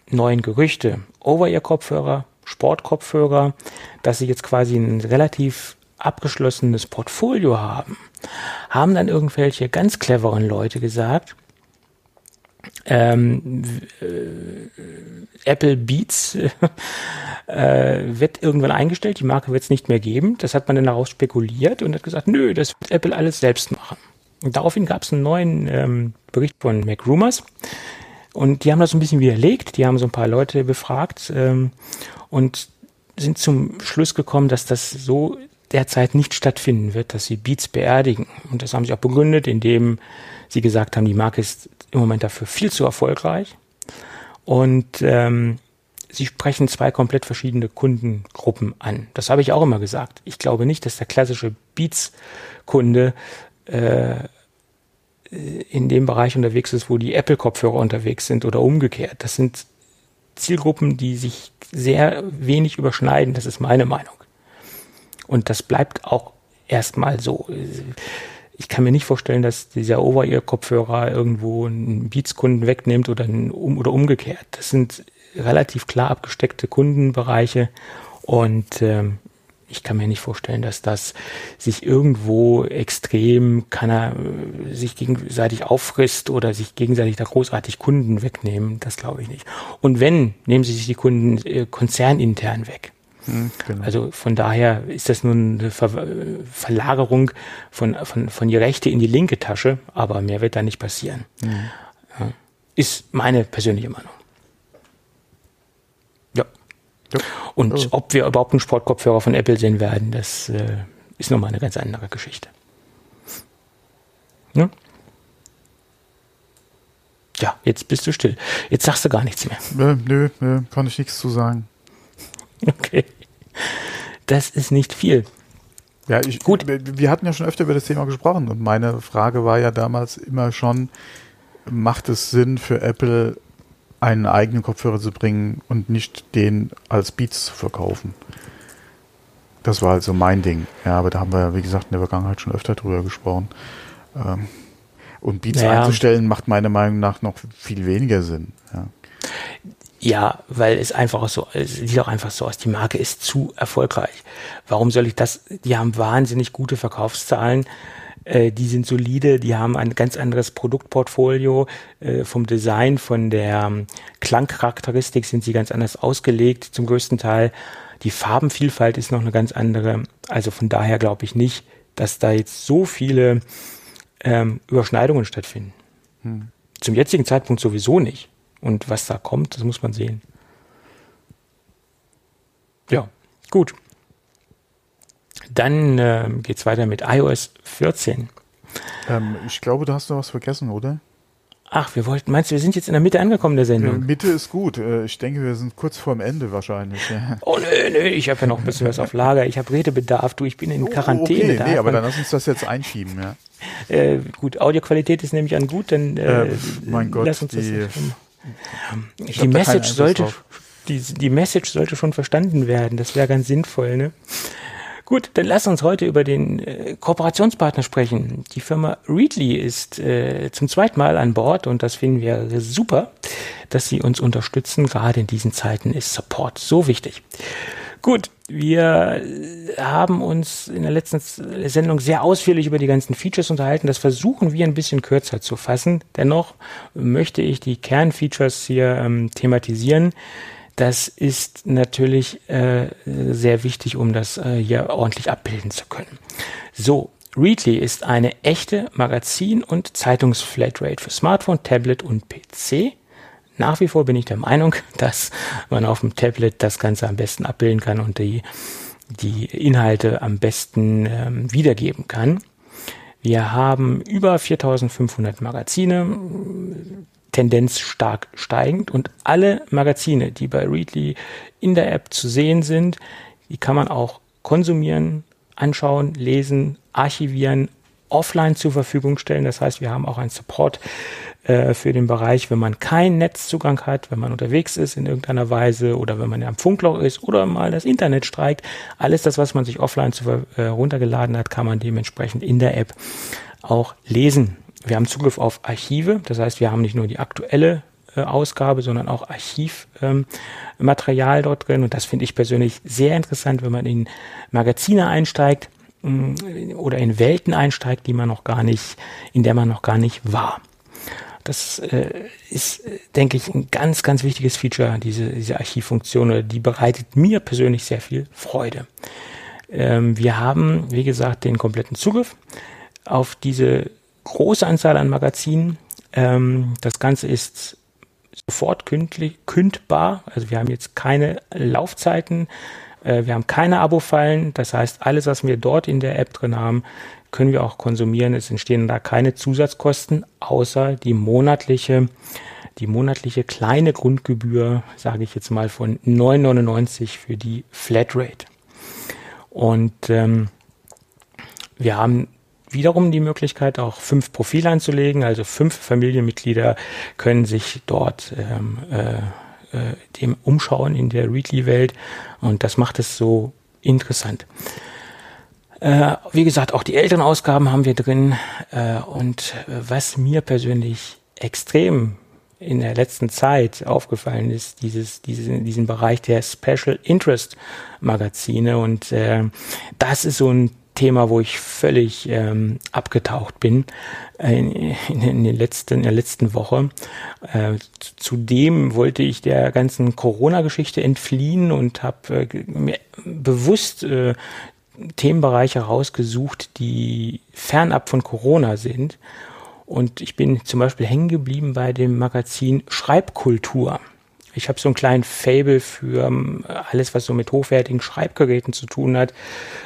Speaker 3: neuen Gerüchte, Over-Ear-Kopfhörer, Sportkopfhörer, dass sie jetzt quasi ein relativ abgeschlossenes Portfolio haben, haben dann irgendwelche ganz cleveren Leute gesagt, ähm, äh, Apple Beats äh, wird irgendwann eingestellt, die Marke wird es nicht mehr geben. Das hat man dann daraus spekuliert und hat gesagt, nö, das wird Apple alles selbst machen. Und daraufhin gab es einen neuen ähm, Bericht von MacRumors und die haben das ein bisschen widerlegt. Die haben so ein paar Leute befragt ähm, und sind zum Schluss gekommen, dass das so derzeit nicht stattfinden wird, dass sie Beats beerdigen. Und das haben sie auch begründet, indem sie gesagt haben, die Marke ist im Moment dafür viel zu erfolgreich. Und ähm, sie sprechen zwei komplett verschiedene Kundengruppen an. Das habe ich auch immer gesagt. Ich glaube nicht, dass der klassische Beats-Kunde äh, in dem Bereich unterwegs ist, wo die Apple-Kopfhörer unterwegs sind oder umgekehrt. Das sind Zielgruppen, die sich sehr wenig überschneiden. Das ist meine Meinung. Und das bleibt auch erstmal so ich kann mir nicht vorstellen, dass dieser Over-Ear-Kopfhörer irgendwo einen Beats-Kunden wegnimmt oder, einen, um, oder umgekehrt. Das sind relativ klar abgesteckte Kundenbereiche und ähm, ich kann mir nicht vorstellen, dass das sich irgendwo extrem kann er äh, sich gegenseitig auffrisst oder sich gegenseitig da großartig Kunden wegnehmen. Das glaube ich nicht. Und wenn, nehmen sie sich die Kunden äh, konzernintern weg. Hm, genau. Also von daher ist das nun eine Ver Verlagerung von, von, von die rechte in die linke Tasche, aber mehr wird da nicht passieren. Mhm. Ist meine persönliche Meinung. Ja. ja. Und oh. ob wir überhaupt einen Sportkopfhörer von Apple sehen werden, das äh, ist nochmal eine ganz andere Geschichte. Ja? ja, jetzt bist du still. Jetzt sagst du gar nichts mehr.
Speaker 2: Nö, nö, nö kann ich nichts zu sagen.
Speaker 3: Okay. Das ist nicht viel.
Speaker 2: Ja, ich, gut. Wir hatten ja schon öfter über das Thema gesprochen und meine Frage war ja damals immer schon, macht es Sinn für Apple einen eigenen Kopfhörer zu bringen und nicht den als Beats zu verkaufen? Das war also mein Ding. Ja, aber da haben wir, wie gesagt, in der Vergangenheit schon öfter drüber gesprochen. Ähm, und Beats naja. einzustellen macht meiner Meinung nach noch viel weniger Sinn. Ja.
Speaker 3: Ja, weil es einfach so, es sieht auch einfach so aus, die Marke ist zu erfolgreich. Warum soll ich das? Die haben wahnsinnig gute Verkaufszahlen, äh, die sind solide, die haben ein ganz anderes Produktportfolio. Äh, vom Design, von der ähm, Klangcharakteristik sind sie ganz anders ausgelegt, zum größten Teil. Die Farbenvielfalt ist noch eine ganz andere. Also von daher glaube ich nicht, dass da jetzt so viele ähm, Überschneidungen stattfinden. Hm. Zum jetzigen Zeitpunkt sowieso nicht. Und was da kommt, das muss man sehen. Ja, gut. Dann äh, es weiter mit iOS 14.
Speaker 2: Ähm, ich glaube, du hast noch was vergessen, oder?
Speaker 3: Ach, wir wollten, meinst du, wir sind jetzt in der Mitte angekommen der Sendung?
Speaker 2: Ja, Mitte ist gut. Äh, ich denke, wir sind kurz vorm Ende wahrscheinlich.
Speaker 3: Oh nö, nö, ich habe ja noch ein bisschen was auf Lager. Ich habe Redebedarf. Du, ich bin in oh, Quarantäne.
Speaker 2: Okay, nee, aber dann lass uns das jetzt einschieben, ja.
Speaker 3: Äh, gut, Audioqualität ist nämlich an gut, dann äh, äh,
Speaker 2: mein Gott,
Speaker 3: lass uns die, das die Message sollte die, die Message sollte schon verstanden werden. Das wäre ganz sinnvoll, ne? Gut, dann lass uns heute über den äh, Kooperationspartner sprechen. Die Firma Readly ist äh, zum zweiten Mal an Bord und das finden wir super, dass sie uns unterstützen. Gerade in diesen Zeiten ist Support so wichtig. Gut, wir haben uns in der letzten Sendung sehr ausführlich über die ganzen Features unterhalten. Das versuchen wir ein bisschen kürzer zu fassen. Dennoch möchte ich die Kernfeatures hier ähm, thematisieren. Das ist natürlich äh, sehr wichtig, um das äh, hier ordentlich abbilden zu können. So, Readly ist eine echte Magazin- und Zeitungsflatrate für Smartphone, Tablet und PC. Nach wie vor bin ich der Meinung, dass man auf dem Tablet das Ganze am besten abbilden kann und die, die Inhalte am besten ähm, wiedergeben kann. Wir haben über 4500 Magazine, Tendenz stark steigend und alle Magazine, die bei Readly in der App zu sehen sind, die kann man auch konsumieren, anschauen, lesen, archivieren, offline zur Verfügung stellen. Das heißt, wir haben auch einen Support äh, für den Bereich, wenn man keinen Netzzugang hat, wenn man unterwegs ist in irgendeiner Weise oder wenn man am Funkloch ist oder mal das Internet streikt. Alles das, was man sich offline zu, äh, runtergeladen hat, kann man dementsprechend in der App auch lesen. Wir haben Zugriff auf Archive, das heißt, wir haben nicht nur die aktuelle äh, Ausgabe, sondern auch Archivmaterial ähm, dort drin. Und das finde ich persönlich sehr interessant, wenn man in Magazine einsteigt mh, mm, oder in Welten einsteigt, die man noch gar nicht, in der man noch gar nicht war. Das äh, ist, denke ich, ein ganz, ganz wichtiges Feature, diese, diese Archivfunktion. Die bereitet mir persönlich sehr viel Freude. Ähm, wir haben, wie gesagt, den kompletten Zugriff auf diese große Anzahl an Magazinen. Ähm, das Ganze ist sofort kündlich, kündbar. Also wir haben jetzt keine Laufzeiten, äh, wir haben keine Abo-Fallen. Das heißt, alles, was wir dort in der App drin haben, können wir auch konsumieren. Es entstehen da keine Zusatzkosten, außer die monatliche, die monatliche kleine Grundgebühr, sage ich jetzt mal, von 9,99 für die Flatrate. Und ähm, wir haben wiederum die Möglichkeit, auch fünf Profile anzulegen. Also fünf Familienmitglieder können sich dort ähm, äh, äh, dem umschauen in der Readly-Welt. Und das macht es so interessant. Äh, wie gesagt, auch die älteren Ausgaben haben wir drin. Äh, und äh, was mir persönlich extrem in der letzten Zeit aufgefallen ist, dieses, diese, diesen Bereich der Special Interest Magazine. Und äh, das ist so ein Thema, wo ich völlig ähm, abgetaucht bin äh, in, in, den letzten, in der letzten Woche. Äh, zudem wollte ich der ganzen Corona-Geschichte entfliehen und habe äh, mir bewusst äh, Themenbereiche rausgesucht, die fernab von Corona sind. Und ich bin zum Beispiel hängen geblieben bei dem Magazin Schreibkultur. Ich habe so einen kleinen Fable für ähm, alles, was so mit hochwertigen Schreibgeräten zu tun hat.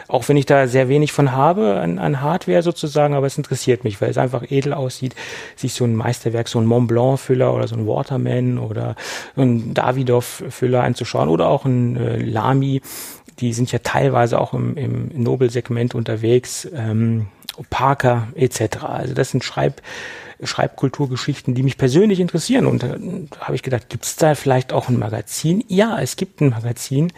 Speaker 3: Auch wenn ich da sehr wenig von habe an, an Hardware sozusagen, aber es interessiert mich, weil es einfach edel aussieht, sich so ein Meisterwerk, so ein Mont Blanc Füller oder so ein Waterman oder ein Davidoff Füller anzuschauen oder auch ein äh, Lamy. Die sind ja teilweise auch im, im Nobel-Segment unterwegs, ähm, Parker etc. Also das sind Schreib Schreibkulturgeschichten, die mich persönlich interessieren. Und da, da habe ich gedacht, gibt es da vielleicht auch ein Magazin? Ja, es gibt ein Magazin.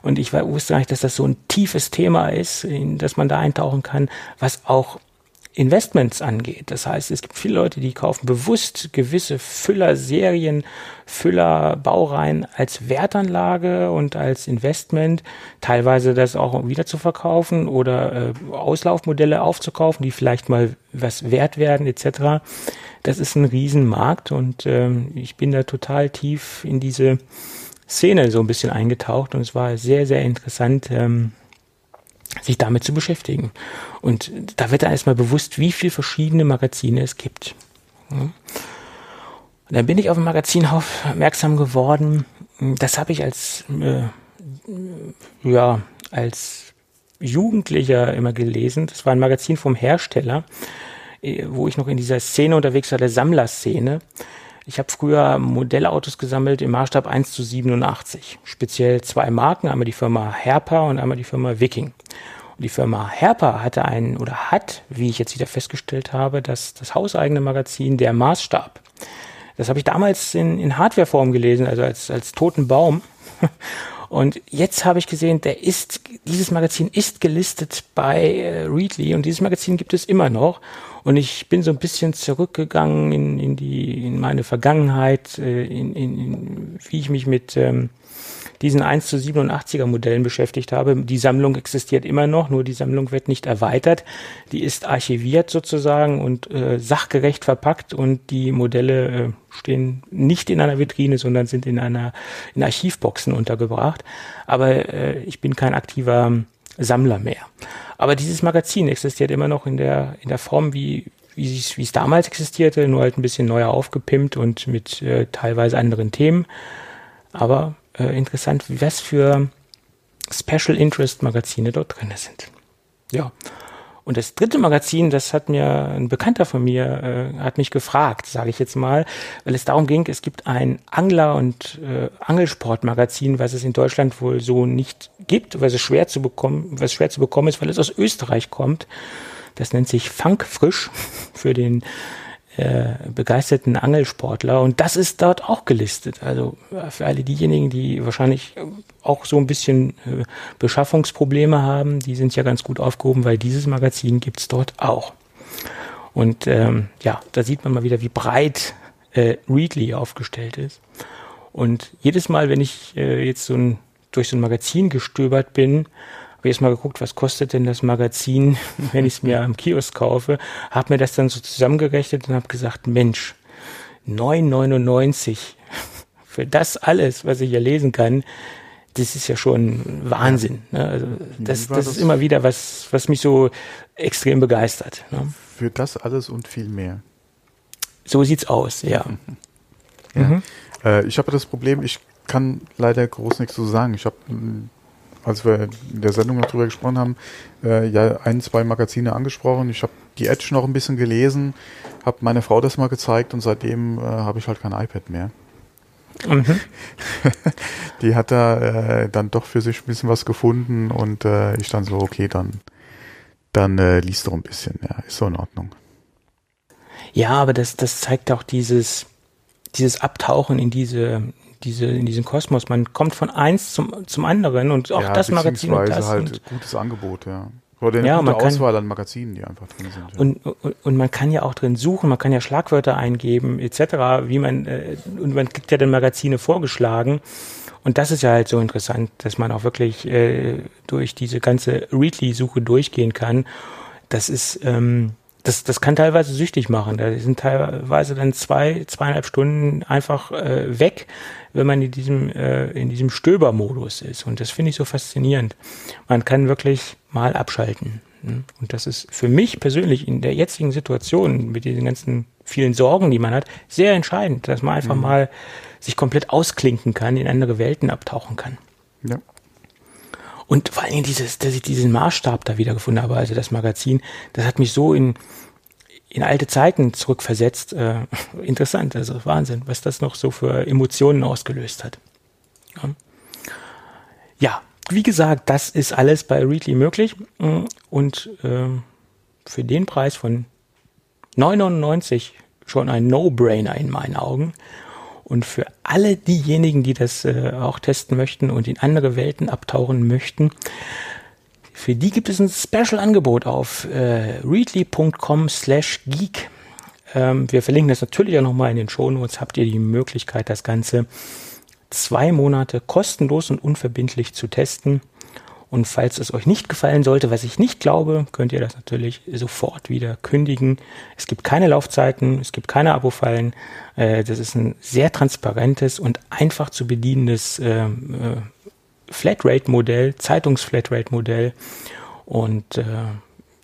Speaker 3: Und ich wusste eigentlich, dass das so ein tiefes Thema ist, in das man da eintauchen kann, was auch Investments angeht. Das heißt, es gibt viele Leute, die kaufen bewusst gewisse Füller-Serien, Füller-Baureihen als Wertanlage und als Investment, teilweise das auch wieder zu verkaufen oder äh, Auslaufmodelle aufzukaufen, die vielleicht mal was wert werden etc. Das ist ein Riesenmarkt und ähm, ich bin da total tief in diese Szene so ein bisschen eingetaucht und es war sehr, sehr interessant, ähm, sich damit zu beschäftigen. Und da wird dann erstmal bewusst, wie viele verschiedene Magazine es gibt. Und dann bin ich auf ein Magazin aufmerksam geworden. Das habe ich als, äh, ja, als Jugendlicher immer gelesen. Das war ein Magazin vom Hersteller. äh, wo ich noch in dieser Szene unterwegs war, der Sammlerszene. Ich habe früher Modellautos gesammelt im Maßstab 1 zu 87. Speziell zwei Marken, einmal die Firma Herper und einmal die Firma Viking. Und die Firma Herper hatte einen oder hat, wie ich jetzt wieder festgestellt habe, das, das hauseigene Magazin Der Maßstab. Das habe ich damals in, in Hardwareform gelesen, also als, als toten Baum. Und jetzt habe ich gesehen, der ist, dieses Magazin ist gelistet bei äh, Readly und dieses Magazin gibt es immer noch. Und ich bin so ein bisschen zurückgegangen in, in die, in meine Vergangenheit, äh, in, in, in wie ich mich mit ähm, diesen 1 zu 87er Modellen beschäftigt habe. Die Sammlung existiert immer noch, nur die Sammlung wird nicht erweitert. Die ist archiviert sozusagen und äh, sachgerecht verpackt und die Modelle äh, stehen nicht in einer Vitrine, sondern sind in einer in Archivboxen untergebracht. Aber äh, ich bin kein aktiver Sammler mehr. Aber dieses Magazin existiert immer noch in der in der Form wie wie es, wie es damals existierte, nur halt ein bisschen neuer aufgepimpt und mit äh, teilweise anderen Themen. Aber äh, interessant, was für Special Interest Magazine dort drin sind. Ja. Und das dritte Magazin, das hat mir ein Bekannter von mir, äh, hat mich gefragt, sage ich jetzt mal, weil es darum ging, es gibt ein Angler- und äh, Angelsportmagazin, was es in Deutschland wohl so nicht gibt, weil es schwer zu bekommen, was schwer zu bekommen ist, weil es aus Österreich kommt. Das nennt sich Funk Frisch für den äh, begeisterten Angelsportler und das ist dort auch gelistet. Also äh, für alle diejenigen, die wahrscheinlich auch so ein bisschen äh, Beschaffungsprobleme haben, die sind ja ganz gut aufgehoben, weil dieses Magazin gibt's dort auch. Und ähm, ja, da sieht man mal wieder, wie breit äh, Readly aufgestellt ist. Und jedes Mal, wenn ich äh, jetzt so ein, durch so ein Magazin gestöbert bin, habe jetzt mal geguckt, was kostet denn das Magazin, wenn ich es mir am Kiosk kaufe, habe mir das dann so zusammengerechnet und habe gesagt, Mensch, 9,99 für das alles, was ich hier lesen kann, das ist ja schon Wahnsinn. Ne? Also das, das, ist immer wieder was, was mich so extrem begeistert. Ne?
Speaker 2: Für das alles und viel mehr.
Speaker 3: So sieht's aus, ja.
Speaker 2: ja. Mhm. Äh, ich habe das Problem, ich kann leider groß nichts zu sagen. Ich habe als wir in der Sendung noch drüber gesprochen haben, äh, ja ein, zwei Magazine angesprochen. Ich habe die Edge noch ein bisschen gelesen, habe meine Frau das mal gezeigt und seitdem äh, habe ich halt kein iPad mehr. Mhm. die hat da äh, dann doch für sich ein bisschen was gefunden und äh, ich dann so, okay, dann, dann äh, liest doch ein bisschen. Ja, ist so in Ordnung.
Speaker 3: Ja, aber das, das zeigt auch dieses, dieses Abtauchen in diese, diese, in diesen Kosmos. Man kommt von eins zum, zum anderen und auch ja, das Magazin und das.
Speaker 2: halt und gutes Angebot, ja. Oder eine ja, gute man kann, Auswahl an Magazinen, die einfach drin sind.
Speaker 3: Ja. Und, und, und man kann ja auch drin suchen, man kann ja Schlagwörter eingeben, etc., wie man, äh, und man kriegt ja dann Magazine vorgeschlagen. Und das ist ja halt so interessant, dass man auch wirklich äh, durch diese ganze Readly-Suche durchgehen kann. Das ist, ähm, das, das kann teilweise süchtig machen. Da sind teilweise dann zwei, zweieinhalb Stunden einfach äh, weg, wenn man in diesem, äh, in diesem Stöbermodus ist. Und das finde ich so faszinierend. Man kann wirklich mal abschalten. Ne? Und das ist für mich persönlich in der jetzigen Situation mit diesen ganzen vielen Sorgen, die man hat, sehr entscheidend, dass man einfach mhm. mal sich komplett ausklinken kann, in andere Welten abtauchen kann. Ja. Und vor allen Dingen dieses, dass ich diesen Maßstab da wiedergefunden habe, also das Magazin, das hat mich so in, in alte Zeiten zurückversetzt. Äh, interessant, also Wahnsinn, was das noch so für Emotionen ausgelöst hat. Ja. ja, wie gesagt, das ist alles bei Readly möglich und äh, für den Preis von 9,99 schon ein No-Brainer in meinen Augen. Und für alle diejenigen, die das äh, auch testen möchten und in andere Welten abtauchen möchten, für die gibt es ein Special-Angebot auf äh, readly.com slash geek. Ähm, wir verlinken das natürlich auch nochmal in den Shownotes. Habt ihr die Möglichkeit, das Ganze zwei Monate kostenlos und unverbindlich zu testen. Und falls es euch nicht gefallen sollte, was ich nicht glaube, könnt ihr das natürlich sofort wieder kündigen. Es gibt keine Laufzeiten, es gibt keine Abo-Fallen. Äh, das ist ein sehr transparentes und einfach zu bedienendes äh, äh, Flatrate-Modell, Zeitungs-Flatrate-Modell. Und äh,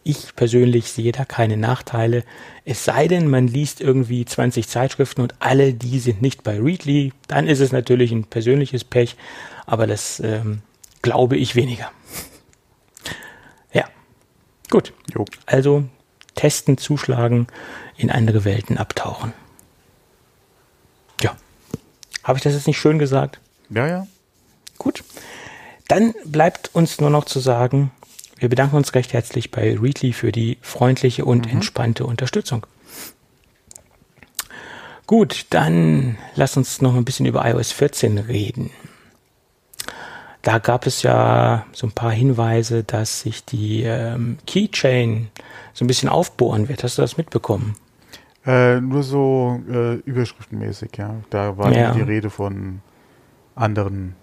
Speaker 3: ich persönlich sehe da keine Nachteile. Es sei denn, man liest irgendwie 20 Zeitschriften und alle die sind nicht bei Readly. Dann ist es natürlich ein persönliches Pech, aber das ähm, glaube ich weniger. Gut. Jo. Also testen, zuschlagen, in andere Welten abtauchen. Ja. Habe ich das jetzt nicht schön gesagt?
Speaker 2: Ja, ja.
Speaker 3: Gut. Dann bleibt uns nur noch zu sagen, wir bedanken uns recht herzlich bei Readly für die freundliche und mhm. entspannte Unterstützung. Gut, dann lass uns noch ein bisschen über iOS 14 reden. Da gab es ja so ein paar Hinweise, dass sich die ähm, Keychain so ein bisschen aufbohren wird. Hast du das mitbekommen?
Speaker 2: Äh, nur so äh, überschriftenmäßig, ja. Da war ja. die Rede von anderen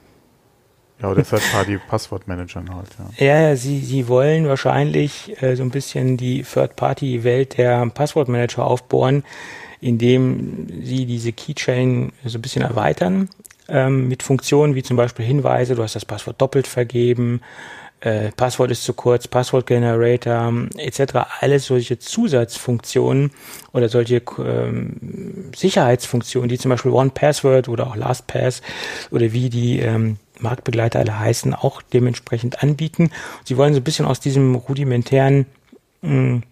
Speaker 2: ja, oder Third-Party-Passwortmanagern halt,
Speaker 3: ja. Ja, ja sie, sie wollen wahrscheinlich äh, so ein bisschen die Third-Party-Welt der Passwortmanager aufbohren, indem sie diese Keychain so ein bisschen erweitern ähm, mit Funktionen wie zum Beispiel Hinweise, du hast das Passwort doppelt vergeben, äh, Passwort ist zu kurz, Passwortgenerator etc. Alles solche Zusatzfunktionen oder solche ähm, Sicherheitsfunktionen, die zum Beispiel One Password oder auch LastPass oder wie die ähm, Marktbegleiter alle heißen, auch dementsprechend anbieten. Sie wollen so ein bisschen aus diesem rudimentären hm,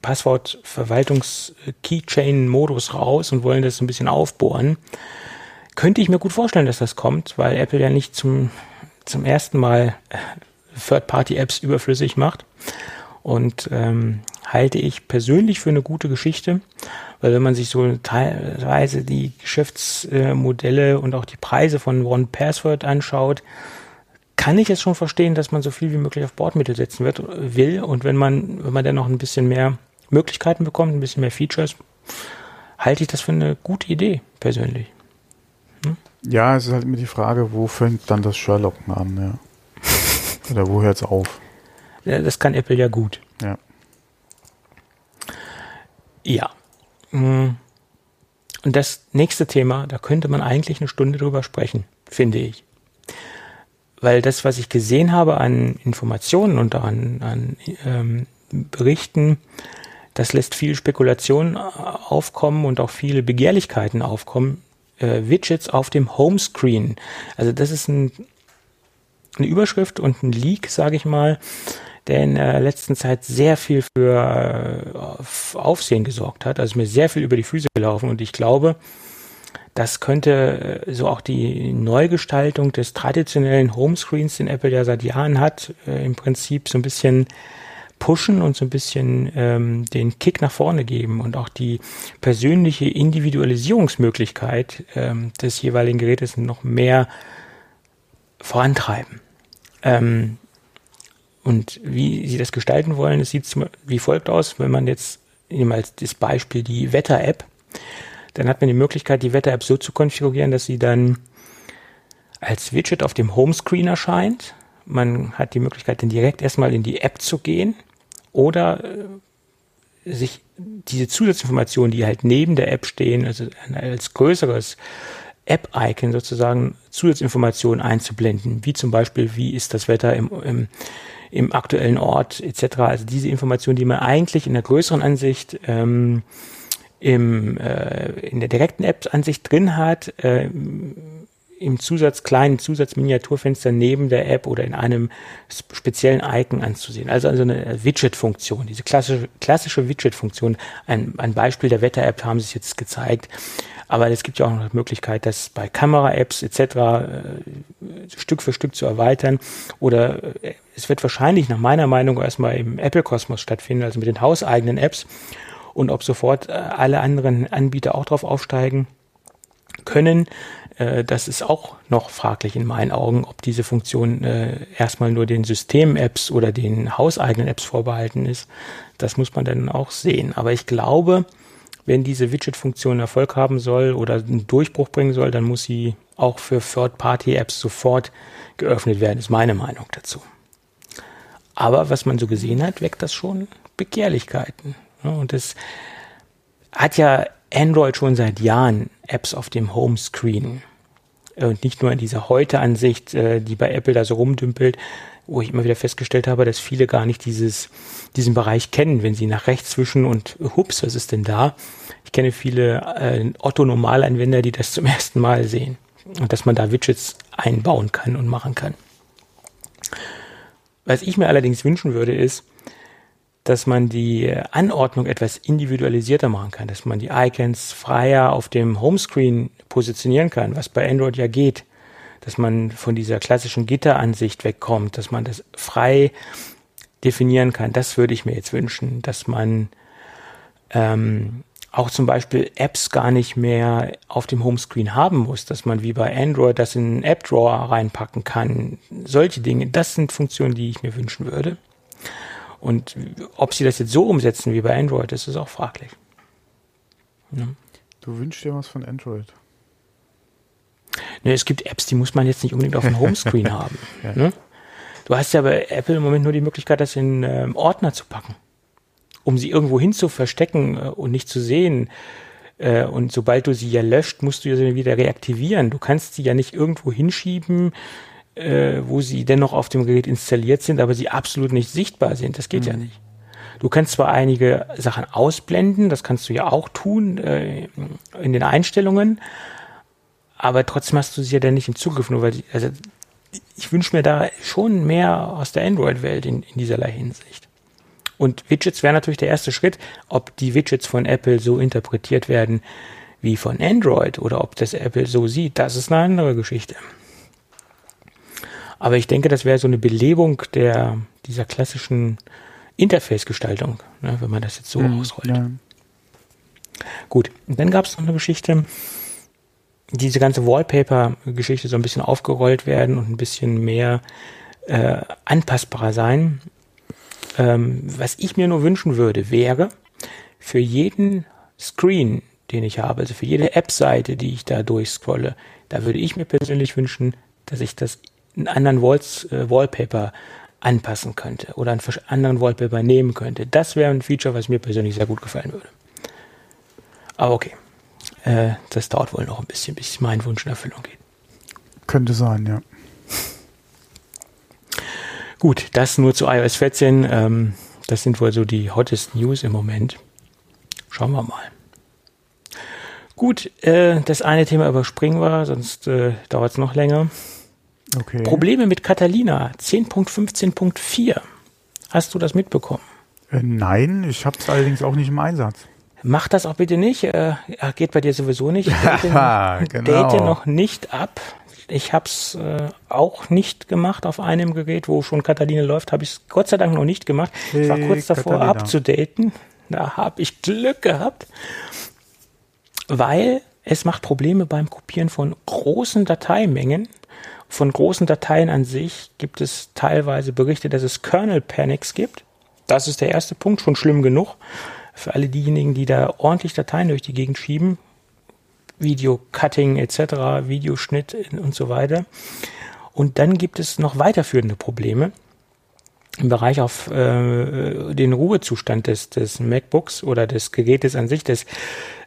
Speaker 3: Passwortverwaltungs-Keychain-Modus raus und wollen das so ein bisschen aufbohren. Könnte ich mir gut vorstellen, dass das kommt, weil Apple ja nicht zum, zum ersten Mal äh, Third-Party-Apps überflüssig macht. Und ähm, halte ich persönlich für eine gute Geschichte, weil wenn man sich so teilweise die Geschäftsmodelle und auch die Preise von One Password anschaut, kann ich es schon verstehen, dass man so viel wie möglich auf Bordmittel setzen wird, will. Und wenn man, wenn man dann noch ein bisschen mehr Möglichkeiten bekommt, ein bisschen mehr Features, halte ich das für eine gute Idee, persönlich.
Speaker 2: Ja, es ist halt immer die Frage, wo fängt dann das Sherlocken an, ja. Oder wo hört es auf?
Speaker 3: Ja, das kann Apple ja gut.
Speaker 2: Ja.
Speaker 3: Ja. Hm. Und das nächste Thema, da könnte man eigentlich eine Stunde drüber sprechen, finde ich. Weil das, was ich gesehen habe an Informationen und an, an ähm, Berichten, das lässt viel Spekulation aufkommen und auch viele Begehrlichkeiten aufkommen. Äh, Widgets auf dem Homescreen. Also das ist ein eine Überschrift und ein Leak, sage ich mal, der in der letzten Zeit sehr viel für äh, Aufsehen gesorgt hat. Also mir sehr viel über die Füße gelaufen und ich glaube, das könnte äh, so auch die Neugestaltung des traditionellen Homescreens, den Apple ja seit Jahren hat, äh, im Prinzip so ein bisschen pushen und so ein bisschen ähm, den Kick nach vorne geben und auch die persönliche Individualisierungsmöglichkeit ähm, des jeweiligen Gerätes noch mehr vorantreiben. Ähm, und wie sie das gestalten wollen, es sieht wie folgt aus, wenn man jetzt nehmen als das Beispiel die Wetter-App, dann hat man die Möglichkeit, die Wetter-App so zu konfigurieren, dass sie dann als Widget auf dem Homescreen erscheint. Man hat die Möglichkeit, dann direkt erstmal in die App zu gehen oder äh, sich diese Zusatzinformationen, die halt neben der App stehen, also als größeres App-Icon sozusagen Zusatzinformationen einzublenden, wie zum Beispiel, wie ist das Wetter im, im, im aktuellen Ort etc. Also diese Informationen, die man eigentlich in der größeren Ansicht ähm, im, äh, in der direkten App-Ansicht drin hat, äh, im Zusatz, kleinen Zusatzminiaturfenster neben der App oder in einem speziellen Icon anzusehen. Also, also eine Widget-Funktion, diese klassische, klassische Widget-Funktion. Ein, ein Beispiel der Wetter-App haben sie es jetzt gezeigt. Aber es gibt ja auch noch die Möglichkeit, das bei Kamera-Apps etc. Äh, Stück für Stück zu erweitern. Oder äh, es wird wahrscheinlich nach meiner Meinung erstmal im Apple-Kosmos stattfinden, also mit den hauseigenen Apps. Und ob sofort äh, alle anderen Anbieter auch drauf aufsteigen können, äh, das ist auch noch fraglich in meinen Augen, ob diese Funktion äh, erstmal nur den System-Apps oder den hauseigenen Apps vorbehalten ist. Das muss man dann auch sehen. Aber ich glaube, wenn diese Widget-Funktion Erfolg haben soll oder einen Durchbruch bringen soll, dann muss sie auch für Third-Party-Apps sofort geöffnet werden, ist meine Meinung dazu. Aber was man so gesehen hat, weckt das schon Begehrlichkeiten. Und es hat ja Android schon seit Jahren Apps auf dem Homescreen. Und nicht nur in dieser Heute-Ansicht, äh, die bei Apple da so rumdümpelt, wo ich immer wieder festgestellt habe, dass viele gar nicht dieses, diesen Bereich kennen, wenn sie nach rechts zwischen und hups, was ist denn da? Ich kenne viele äh, Otto-Normalanwender, die das zum ersten Mal sehen und dass man da Widgets einbauen kann und machen kann. Was ich mir allerdings wünschen würde, ist, dass man die Anordnung etwas individualisierter machen kann, dass man die Icons freier auf dem Homescreen positionieren kann, was bei Android ja geht, dass man von dieser klassischen Gitteransicht wegkommt, dass man das frei definieren kann. Das würde ich mir jetzt wünschen, dass man ähm, auch zum Beispiel Apps gar nicht mehr auf dem Homescreen haben muss, dass man wie bei Android das in einen App Drawer reinpacken kann. Solche Dinge, das sind Funktionen, die ich mir wünschen würde. Und ob sie das jetzt so umsetzen wie bei Android, das ist auch fraglich.
Speaker 2: Ja. Du wünschst dir was von Android?
Speaker 3: Ne, es gibt Apps, die muss man jetzt nicht unbedingt auf dem Homescreen haben. Ja. Ne? Du hast ja bei Apple im Moment nur die Möglichkeit, das in ähm, Ordner zu packen, um sie irgendwo hin zu verstecken äh, und nicht zu sehen. Äh, und sobald du sie ja löscht, musst du sie wieder reaktivieren. Du kannst sie ja nicht irgendwo hinschieben, äh, wo sie dennoch auf dem Gerät installiert sind, aber sie absolut nicht sichtbar sind. Das geht mhm. ja nicht. Du kannst zwar einige Sachen ausblenden, das kannst du ja auch tun äh, in den Einstellungen, aber trotzdem hast du sie ja dann nicht im Zugriff, nur weil die, also ich wünsche mir da schon mehr aus der Android-Welt in, in dieserlei Hinsicht. Und Widgets wäre natürlich der erste Schritt, ob die Widgets von Apple so interpretiert werden wie von Android oder ob das Apple so sieht, das ist eine andere Geschichte. Aber ich denke, das wäre so eine Belebung der, dieser klassischen Interface-Gestaltung, ne, wenn man das jetzt so mhm, ausrollt. Ja. Gut, und dann gab es noch eine Geschichte, diese ganze Wallpaper-Geschichte so ein bisschen aufgerollt werden und ein bisschen mehr äh, anpassbarer sein. Ähm, was ich mir nur wünschen würde, wäre für jeden Screen, den ich habe, also für jede App-Seite, die ich da durchscrolle, da würde ich mir persönlich wünschen, dass ich das einen anderen Walls, äh, Wallpaper anpassen könnte oder einen anderen Wallpaper nehmen könnte. Das wäre ein Feature, was mir persönlich sehr gut gefallen würde. Aber okay, äh, das dauert wohl noch ein bisschen, bis mein Wunsch in Erfüllung geht.
Speaker 2: Könnte sein, ja.
Speaker 3: Gut, das nur zu iOS 14. Ähm, das sind wohl so die hottest News im Moment. Schauen wir mal. Gut, äh, das eine Thema überspringen wir, sonst äh, dauert es noch länger. Okay. Probleme mit Catalina 10.15.4. Hast du das mitbekommen?
Speaker 2: Äh, nein, ich habe es allerdings auch nicht im Einsatz.
Speaker 3: Mach das auch bitte nicht. Äh, geht bei dir sowieso nicht. Date, genau. date noch nicht ab. Ich habe es äh, auch nicht gemacht auf einem Gerät, wo schon Catalina läuft. Habe ich es Gott sei Dank noch nicht gemacht. Hey, ich war kurz davor Catalina. abzudaten. Da habe ich Glück gehabt, weil es macht Probleme beim Kopieren von großen Dateimengen von großen Dateien an sich gibt es teilweise Berichte, dass es Kernel Panics gibt. Das ist der erste Punkt, schon schlimm genug. Für alle diejenigen, die da ordentlich Dateien durch die Gegend schieben, Video-Cutting etc., Videoschnitt und so weiter. Und dann gibt es noch weiterführende Probleme im Bereich auf äh, den Ruhezustand des, des MacBooks oder des Gerätes an sich, des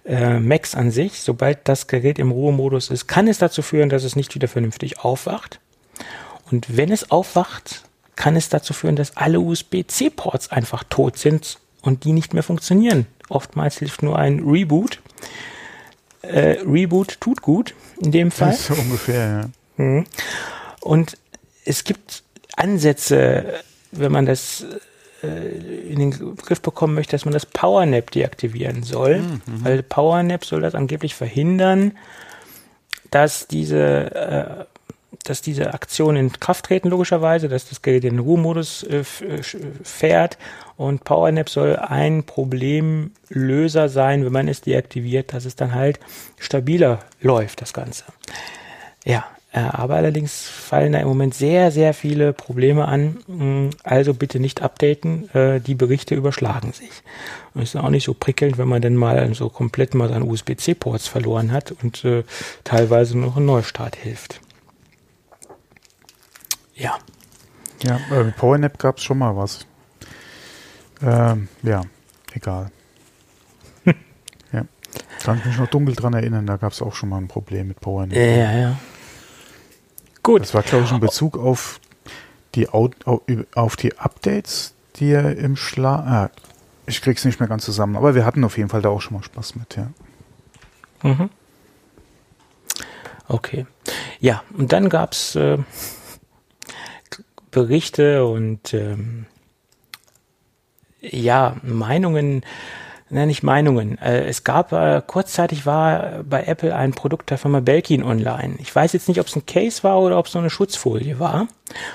Speaker 3: äh, Macs an sich. Sobald das Gerät im Ruhemodus ist, kann es dazu führen, dass es nicht wieder vernünftig aufwacht. Und wenn es aufwacht, kann es dazu führen, dass alle USB-C-Ports einfach tot sind und die nicht mehr funktionieren. Oftmals hilft nur ein Reboot. Äh, Reboot tut gut in dem Fall.
Speaker 2: Das ist so ungefähr, ja.
Speaker 3: Mhm. Und es gibt Ansätze, wenn man das in den Griff bekommen möchte, dass man das PowerNap deaktivieren soll, mhm. weil PowerNap soll das angeblich verhindern, dass diese äh, dass diese Aktionen in Kraft treten, logischerweise, dass das Gerät in den Ruhemodus äh, äh fährt und PowerNap soll ein Problemlöser sein, wenn man es deaktiviert, dass es dann halt stabiler läuft, das Ganze. Ja, äh, aber allerdings fallen da im Moment sehr, sehr viele Probleme an. Mm, also bitte nicht updaten. Äh, die Berichte überschlagen sich. Und es ist auch nicht so prickelnd, wenn man dann mal so komplett mal seine USB-C-Ports verloren hat und äh, teilweise noch ein Neustart hilft. Ja.
Speaker 2: Ja, äh, PowerNap gab es schon mal was. Ähm, ja, egal. ja. Kann ich mich noch dunkel dran erinnern, da gab es auch schon mal ein Problem mit PowerNap.
Speaker 3: Ja, ja.
Speaker 2: Gut. Das war, glaube ich, in Bezug auf die, auf die Updates, die er im Schlaf. Ah, ich krieg's nicht mehr ganz zusammen, aber wir hatten auf jeden Fall da auch schon mal Spaß mit, ja. Mhm.
Speaker 3: Okay. Ja, und dann gab's äh, Berichte und ähm, Ja, Meinungen, ne, nicht Meinungen. Äh, es gab, äh, kurzzeitig war bei Apple ein Produkt der Firma Belkin online. Ich weiß jetzt nicht, ob es ein Case war oder ob es nur eine Schutzfolie war.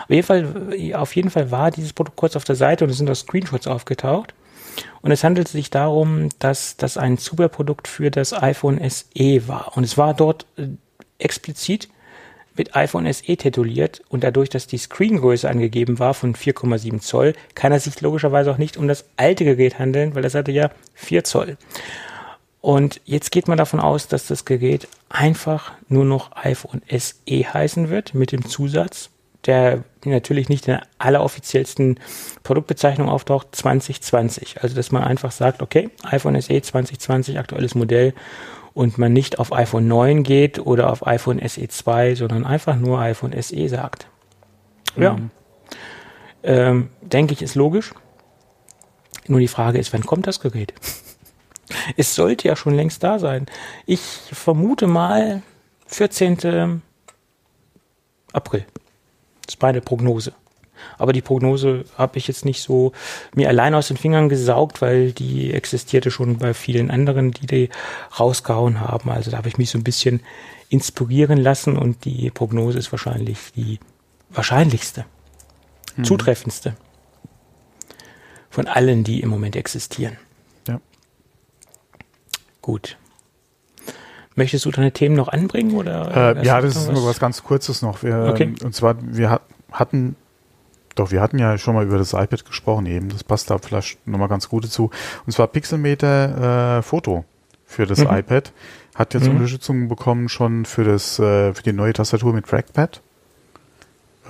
Speaker 3: Auf jeden Fall, auf jeden Fall war dieses Produkt kurz auf der Seite und es sind auch Screenshots aufgetaucht. Und es handelt sich darum, dass das ein Zubehörprodukt für das iPhone SE war. Und es war dort äh, explizit mit iPhone SE tituliert und dadurch, dass die Screengröße angegeben war von 4,7 Zoll, kann es sich logischerweise auch nicht um das alte Gerät handeln, weil das hatte ja 4 Zoll. Und jetzt geht man davon aus, dass das Gerät einfach nur noch iPhone SE heißen wird mit dem Zusatz, der natürlich nicht in der alleroffiziellsten Produktbezeichnung auftaucht, 2020. Also dass man einfach sagt, okay, iPhone SE 2020, aktuelles Modell und man nicht auf iPhone 9 geht oder auf iPhone SE 2, sondern einfach nur iPhone SE sagt. Ja. Mhm. Ähm, denke ich, ist logisch. Nur die Frage ist, wann kommt das Gerät? es sollte ja schon längst da sein. Ich vermute mal 14. April. Das ist meine Prognose. Aber die Prognose habe ich jetzt nicht so mir allein aus den Fingern gesaugt, weil die existierte schon bei vielen anderen, die die rausgehauen haben. Also da habe ich mich so ein bisschen inspirieren lassen und die Prognose ist wahrscheinlich die wahrscheinlichste, mhm. zutreffendste von allen, die im Moment existieren.
Speaker 2: Ja.
Speaker 3: Gut. Möchtest du deine Themen noch anbringen oder?
Speaker 2: Äh, ja, das ist nur was ganz Kurzes noch. Wir, okay. Und zwar, wir hatten doch, wir hatten ja schon mal über das iPad gesprochen eben. Das passt da vielleicht nochmal ganz gut dazu. Und zwar Pixelmeter äh, Foto für das mhm. iPad. Hat jetzt mhm. Unterstützung bekommen schon für das, äh, für die neue Tastatur mit Trackpad.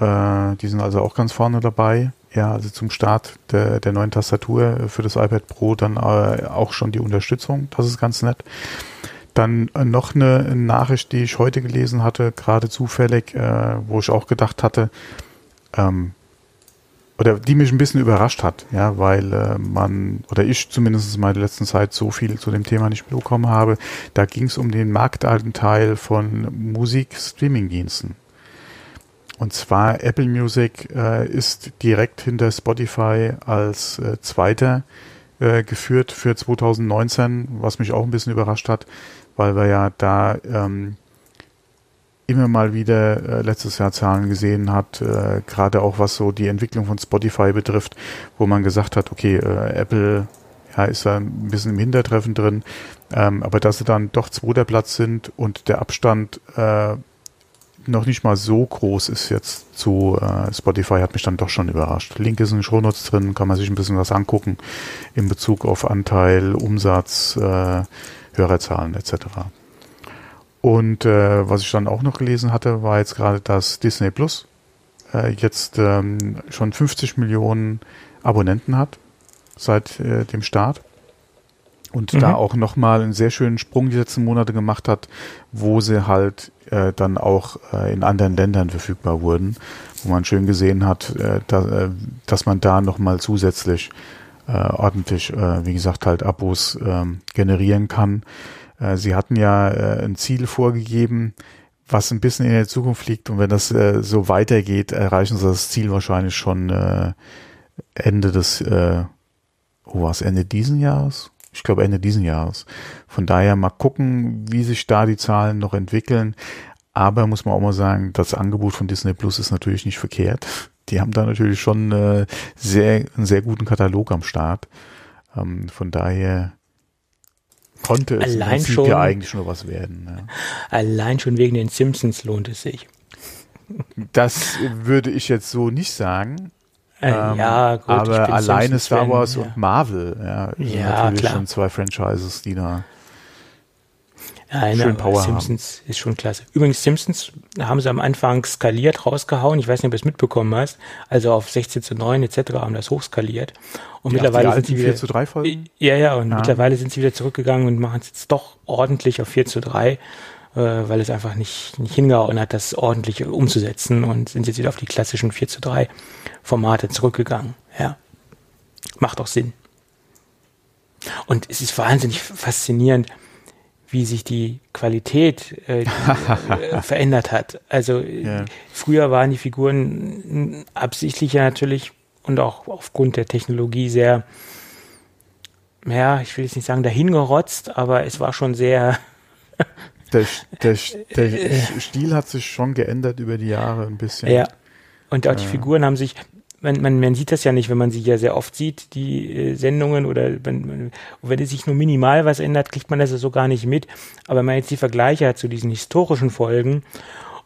Speaker 2: Äh, die sind also auch ganz vorne dabei. Ja, also zum Start der, der neuen Tastatur für das iPad Pro dann äh, auch schon die Unterstützung. Das ist ganz nett. Dann äh, noch eine Nachricht, die ich heute gelesen hatte, gerade zufällig, äh, wo ich auch gedacht hatte, ähm, oder die mich ein bisschen überrascht hat, ja, weil äh, man, oder ich zumindest in meiner letzten Zeit so viel zu dem Thema nicht mitbekommen habe. Da ging es um den Marktanteil von Musik-Streaming-Diensten. Und zwar Apple Music äh, ist direkt hinter Spotify als äh, zweiter äh, geführt für 2019, was mich auch ein bisschen überrascht hat, weil wir ja da ähm, immer mal wieder äh, letztes Jahr Zahlen gesehen hat, äh, gerade auch was so die Entwicklung von Spotify betrifft, wo man gesagt hat, okay, äh, Apple ja, ist da ein bisschen im Hintertreffen drin, ähm, aber dass sie dann doch zweiter Platz sind und der Abstand äh, noch nicht mal so groß ist jetzt zu äh, Spotify, hat mich dann doch schon überrascht. Link ist in den Shownotes drin, kann man sich ein bisschen was angucken in Bezug auf Anteil, Umsatz, äh, Hörerzahlen etc. Und äh, was ich dann auch noch gelesen hatte, war jetzt gerade, dass Disney Plus äh, jetzt ähm, schon 50 Millionen Abonnenten hat seit äh, dem Start. Und mhm. da auch nochmal einen sehr schönen Sprung die letzten Monate gemacht hat, wo sie halt äh, dann auch äh, in anderen Ländern verfügbar wurden, wo man schön gesehen hat, äh, da, äh, dass man da nochmal zusätzlich äh, ordentlich, äh, wie gesagt, halt Abos äh, generieren kann. Äh, sie hatten ja äh, ein Ziel vorgegeben, was ein bisschen in der Zukunft liegt. Und wenn das äh, so weitergeht, erreichen sie das Ziel wahrscheinlich schon Ende des, oh was, Ende diesen Jahres? Ich glaube Ende diesen Jahres. Von daher mal gucken, wie sich da die Zahlen noch entwickeln. Aber muss man auch mal sagen, das Angebot von Disney Plus ist natürlich nicht verkehrt. Die haben da natürlich schon äh, sehr, einen sehr guten Katalog am Start. Ähm, von daher Konnte es
Speaker 3: allein schon,
Speaker 2: ja eigentlich nur was werden. Ja.
Speaker 3: Allein schon wegen den Simpsons lohnt es sich.
Speaker 2: Das würde ich jetzt so nicht sagen.
Speaker 3: Äh, ähm, ja, gut,
Speaker 2: aber alleine Star Wars ja. und Marvel,
Speaker 3: ja, ja natürlich klar.
Speaker 2: schon zwei Franchises, die da
Speaker 3: ja, Schön Power Simpsons haben. ist schon klasse. Übrigens, Simpsons haben sie am Anfang skaliert rausgehauen. Ich weiß nicht, ob du es mitbekommen hast. Also auf 16 zu 9 etc. haben das hochskaliert. Und die mittlerweile sind sie wieder 4
Speaker 2: zu 3 Folgen?
Speaker 3: Ja, ja, und ja. mittlerweile sind sie wieder zurückgegangen und machen es jetzt doch ordentlich auf 4 zu 3, äh, weil es einfach nicht, nicht hingehauen hat, das ordentlich umzusetzen und sind jetzt wieder auf die klassischen 4 zu 3 Formate zurückgegangen. Ja. Macht auch Sinn. Und es ist wahnsinnig faszinierend, wie sich die Qualität äh, äh, verändert hat. Also ja. früher waren die Figuren absichtlicher natürlich und auch aufgrund der Technologie sehr ja, ich will jetzt nicht sagen dahingerotzt, aber es war schon sehr.
Speaker 2: der, der, der Stil hat sich schon geändert über die Jahre ein bisschen.
Speaker 3: Ja. Und auch die Figuren haben sich, man, man, man sieht das ja nicht, wenn man sie ja sehr oft sieht, die äh, Sendungen oder wenn, wenn es sich nur minimal was ändert, kriegt man das ja so gar nicht mit. Aber wenn man jetzt die Vergleiche hat zu diesen historischen Folgen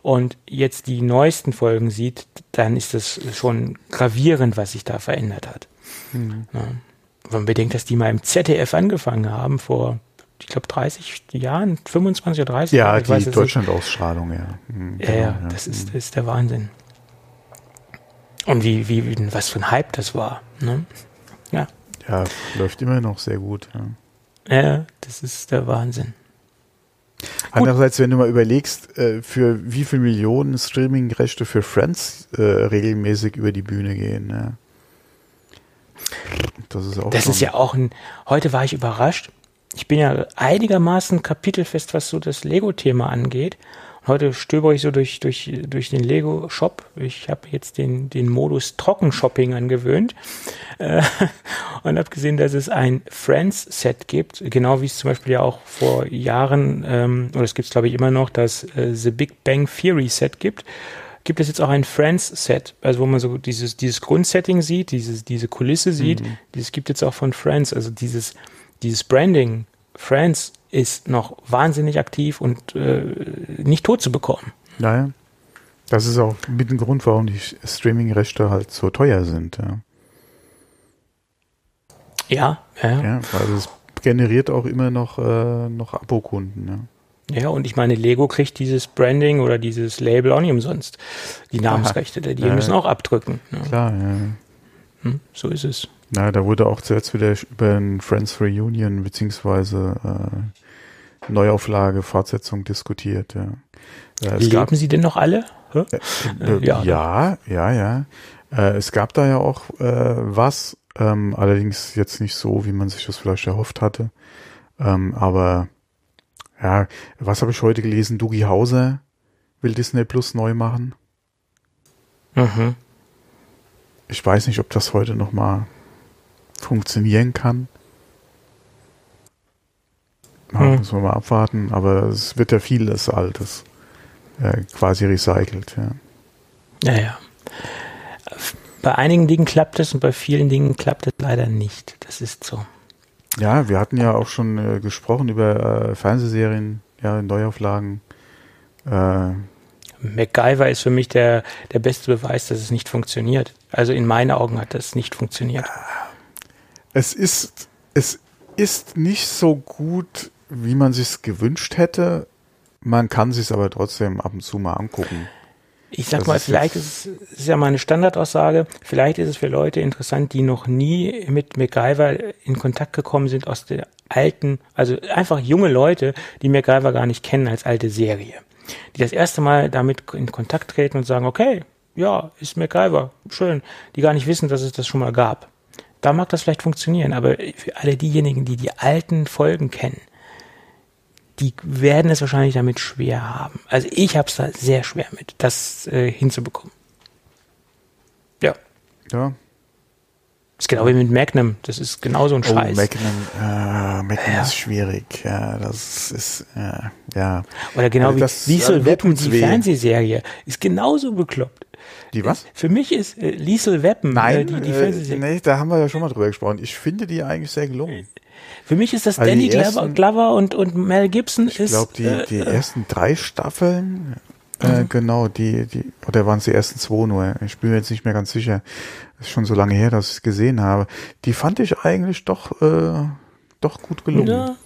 Speaker 3: und jetzt die neuesten Folgen sieht, dann ist das schon gravierend, was sich da verändert hat. Mhm. Ja. Wenn man bedenkt, dass die mal im ZDF angefangen haben vor ich glaube 30 Jahren, 25 oder 30
Speaker 2: Ja, die Deutschland-Ausstrahlung, ja.
Speaker 3: Mhm, ja, genau, ja, das, Ist, das ist der Wahnsinn. Und wie, wie, was für ein Hype das war. Ne? Ja.
Speaker 2: Ja, läuft immer noch sehr gut.
Speaker 3: Ja, ja das ist der Wahnsinn.
Speaker 2: Andererseits, wenn du mal überlegst, äh, für wie viele Millionen Streaming-Rechte für Friends äh, regelmäßig über die Bühne gehen. Ja.
Speaker 3: Das ist auch. Das ist ja auch ein. Heute war ich überrascht. Ich bin ja einigermaßen kapitelfest, was so das Lego-Thema angeht. Heute stöber ich so durch, durch, durch den Lego-Shop. Ich habe jetzt den, den Modus Trockenshopping angewöhnt äh, und habe gesehen, dass es ein Friends-Set gibt, genau wie es zum Beispiel ja auch vor Jahren, ähm, oder es gibt es glaube ich immer noch, das äh, The Big Bang Theory Set gibt gibt es jetzt auch ein Friends-Set, also wo man so dieses, dieses Grundsetting sieht, dieses, diese Kulisse sieht, mhm. dieses gibt jetzt auch von Friends, also dieses, dieses Branding Friends ist noch wahnsinnig aktiv und äh, nicht tot zu bekommen.
Speaker 2: Naja. Das ist auch mit dem Grund, warum die Streaming-Rechte halt so teuer sind. Ja.
Speaker 3: Ja, ja.
Speaker 2: ja also es generiert auch immer noch, äh, noch Abokunden.
Speaker 3: Ja. ja, und ich meine, Lego kriegt dieses Branding oder dieses Label auch nicht umsonst. Die Namensrechte, die ja, müssen auch abdrücken.
Speaker 2: Ja. Klar, ja.
Speaker 3: Hm, so ist es.
Speaker 2: Na, da wurde auch zuletzt wieder über ein Friends Reunion beziehungsweise äh, Neuauflage, Fortsetzung diskutiert. Ja.
Speaker 3: Äh, Leben gab, Sie denn noch alle?
Speaker 2: Äh, äh, ja, ja, ja. ja. Äh, es gab da ja auch äh, was, ähm, allerdings jetzt nicht so, wie man sich das vielleicht erhofft hatte. Ähm, aber ja, was habe ich heute gelesen? Dugi Hauser will Disney Plus neu machen. Mhm. Ich weiß nicht, ob das heute noch mal funktionieren kann. Hm. Müssen wir mal abwarten, aber es wird ja vieles Altes äh, quasi recycelt. Ja.
Speaker 3: ja, ja. Bei einigen Dingen klappt es und bei vielen Dingen klappt es leider nicht. Das ist so.
Speaker 2: Ja, wir hatten ja auch schon äh, gesprochen über äh, Fernsehserien, ja, Neuauflagen.
Speaker 3: Äh, MacGyver ist für mich der, der beste Beweis, dass es nicht funktioniert. Also in meinen Augen hat das nicht funktioniert.
Speaker 2: Es ist, es ist nicht so gut, wie man sich gewünscht hätte. Man kann sich aber trotzdem ab und zu mal angucken.
Speaker 3: Ich sag das mal, ist vielleicht ist es ist ja meine Standardaussage, vielleicht ist es für Leute interessant, die noch nie mit MacGyver in Kontakt gekommen sind aus der alten, also einfach junge Leute, die MacGyver gar nicht kennen als alte Serie. Die das erste Mal damit in Kontakt treten und sagen, okay, ja, ist MacGyver, schön. Die gar nicht wissen, dass es das schon mal gab. Da mag das vielleicht funktionieren, aber für alle diejenigen, die die alten Folgen kennen, die werden es wahrscheinlich damit schwer haben. Also ich habe es da sehr schwer mit, das äh, hinzubekommen. Ja.
Speaker 2: Ja.
Speaker 3: Das ist genau wie mit Magnum. Das ist genauso ein oh, Scheiß.
Speaker 2: Magnum, äh, Magnum ja. ist schwierig. Ja, das ist, äh, ja.
Speaker 3: Oder genau also wie Liesel Weapon, die weh. Fernsehserie, ist genauso bekloppt.
Speaker 2: Die was?
Speaker 3: Für mich ist äh, Liesel Weapon
Speaker 2: äh, Nein, die, die äh, nee, da haben wir ja schon mal drüber gesprochen. Ich finde die eigentlich sehr gelungen.
Speaker 3: Für mich ist das also Danny ersten, Glover und, und Mel Gibson.
Speaker 2: Ich glaube, die, äh, die äh, ersten drei Staffeln, äh, mhm. genau, die, die, oder waren es die ersten zwei nur? Ich bin mir jetzt nicht mehr ganz sicher. Das ist schon so lange her, dass ich es gesehen habe. Die fand ich eigentlich doch, äh, doch gut gelungen.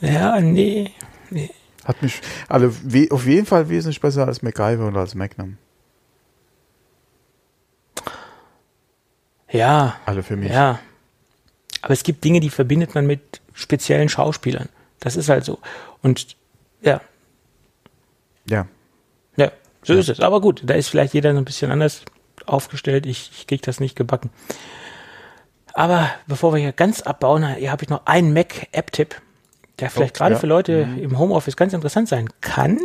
Speaker 3: Ja, ja nee,
Speaker 2: nee. Hat mich, also auf jeden Fall wesentlich besser als MacGyver und als Magnum.
Speaker 3: Ja.
Speaker 2: Alle für mich.
Speaker 3: Ja. Aber es gibt Dinge, die verbindet man mit speziellen Schauspielern. Das ist halt so. Und ja.
Speaker 2: Ja.
Speaker 3: Ja, so ja. ist es. Aber gut, da ist vielleicht jeder so ein bisschen anders aufgestellt. Ich, ich kriege das nicht gebacken. Aber bevor wir hier ganz abbauen, hier habe ich noch einen Mac-App-Tipp, der vielleicht oh, gerade ja. für Leute mhm. im Homeoffice ganz interessant sein kann,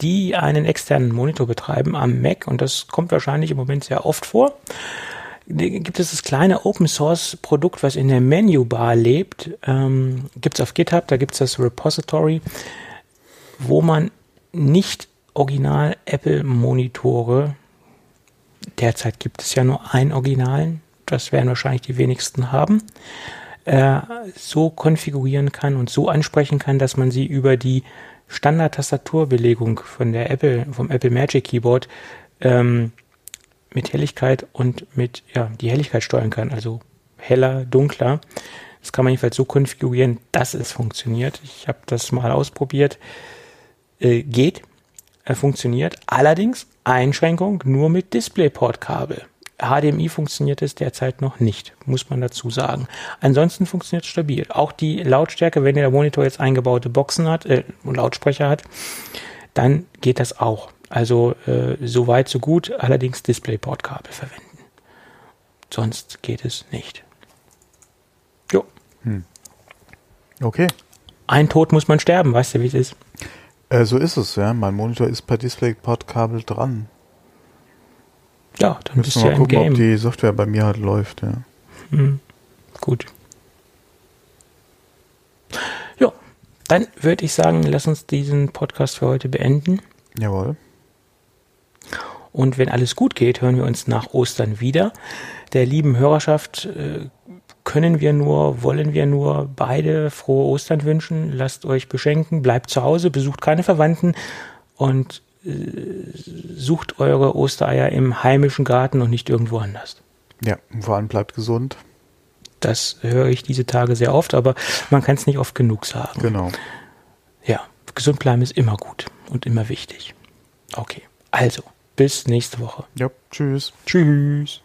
Speaker 3: die einen externen Monitor betreiben am Mac. Und das kommt wahrscheinlich im Moment sehr oft vor gibt es das kleine Open Source Produkt, was in der Menübar lebt. Ähm, gibt es auf GitHub, da gibt es das Repository, wo man nicht original Apple Monitore, derzeit gibt es ja nur ein Originalen, das werden wahrscheinlich die wenigsten haben, äh, so konfigurieren kann und so ansprechen kann, dass man sie über die Standard-Tastaturbelegung von der Apple, vom Apple Magic Keyboard ähm, mit Helligkeit und mit, ja, die Helligkeit steuern kann, also heller, dunkler. Das kann man jedenfalls so konfigurieren, dass es funktioniert. Ich habe das mal ausprobiert. Äh, geht, äh, funktioniert. Allerdings Einschränkung nur mit DisplayPort-Kabel. HDMI funktioniert es derzeit noch nicht, muss man dazu sagen. Ansonsten funktioniert es stabil. Auch die Lautstärke, wenn der Monitor jetzt eingebaute Boxen hat, äh, Lautsprecher hat, dann geht das auch. Also äh, so weit, so gut, allerdings DisplayPort-Kabel verwenden. Sonst geht es nicht. Jo. Hm.
Speaker 2: Okay.
Speaker 3: Ein Tod muss man sterben, weißt du, wie es ist?
Speaker 2: Äh, so ist es, ja. Mein Monitor ist per DisplayPort-Kabel dran.
Speaker 3: Ja, dann
Speaker 2: Müssen du ja gucken, im Game. ob die Software bei mir halt läuft, ja.
Speaker 3: Hm. Gut. Ja, dann würde ich sagen, lass uns diesen Podcast für heute beenden.
Speaker 2: Jawohl.
Speaker 3: Und wenn alles gut geht, hören wir uns nach Ostern wieder. Der lieben Hörerschaft äh, können wir nur, wollen wir nur beide frohe Ostern wünschen. Lasst euch beschenken, bleibt zu Hause, besucht keine Verwandten und äh, sucht eure Ostereier im heimischen Garten und nicht irgendwo anders.
Speaker 2: Ja, vor allem bleibt gesund.
Speaker 3: Das höre ich diese Tage sehr oft, aber man kann es nicht oft genug sagen.
Speaker 2: Genau.
Speaker 3: Ja, gesund bleiben ist immer gut und immer wichtig. Okay, also bis nächste Woche.
Speaker 2: Ja, tschüss.
Speaker 3: Tschüss.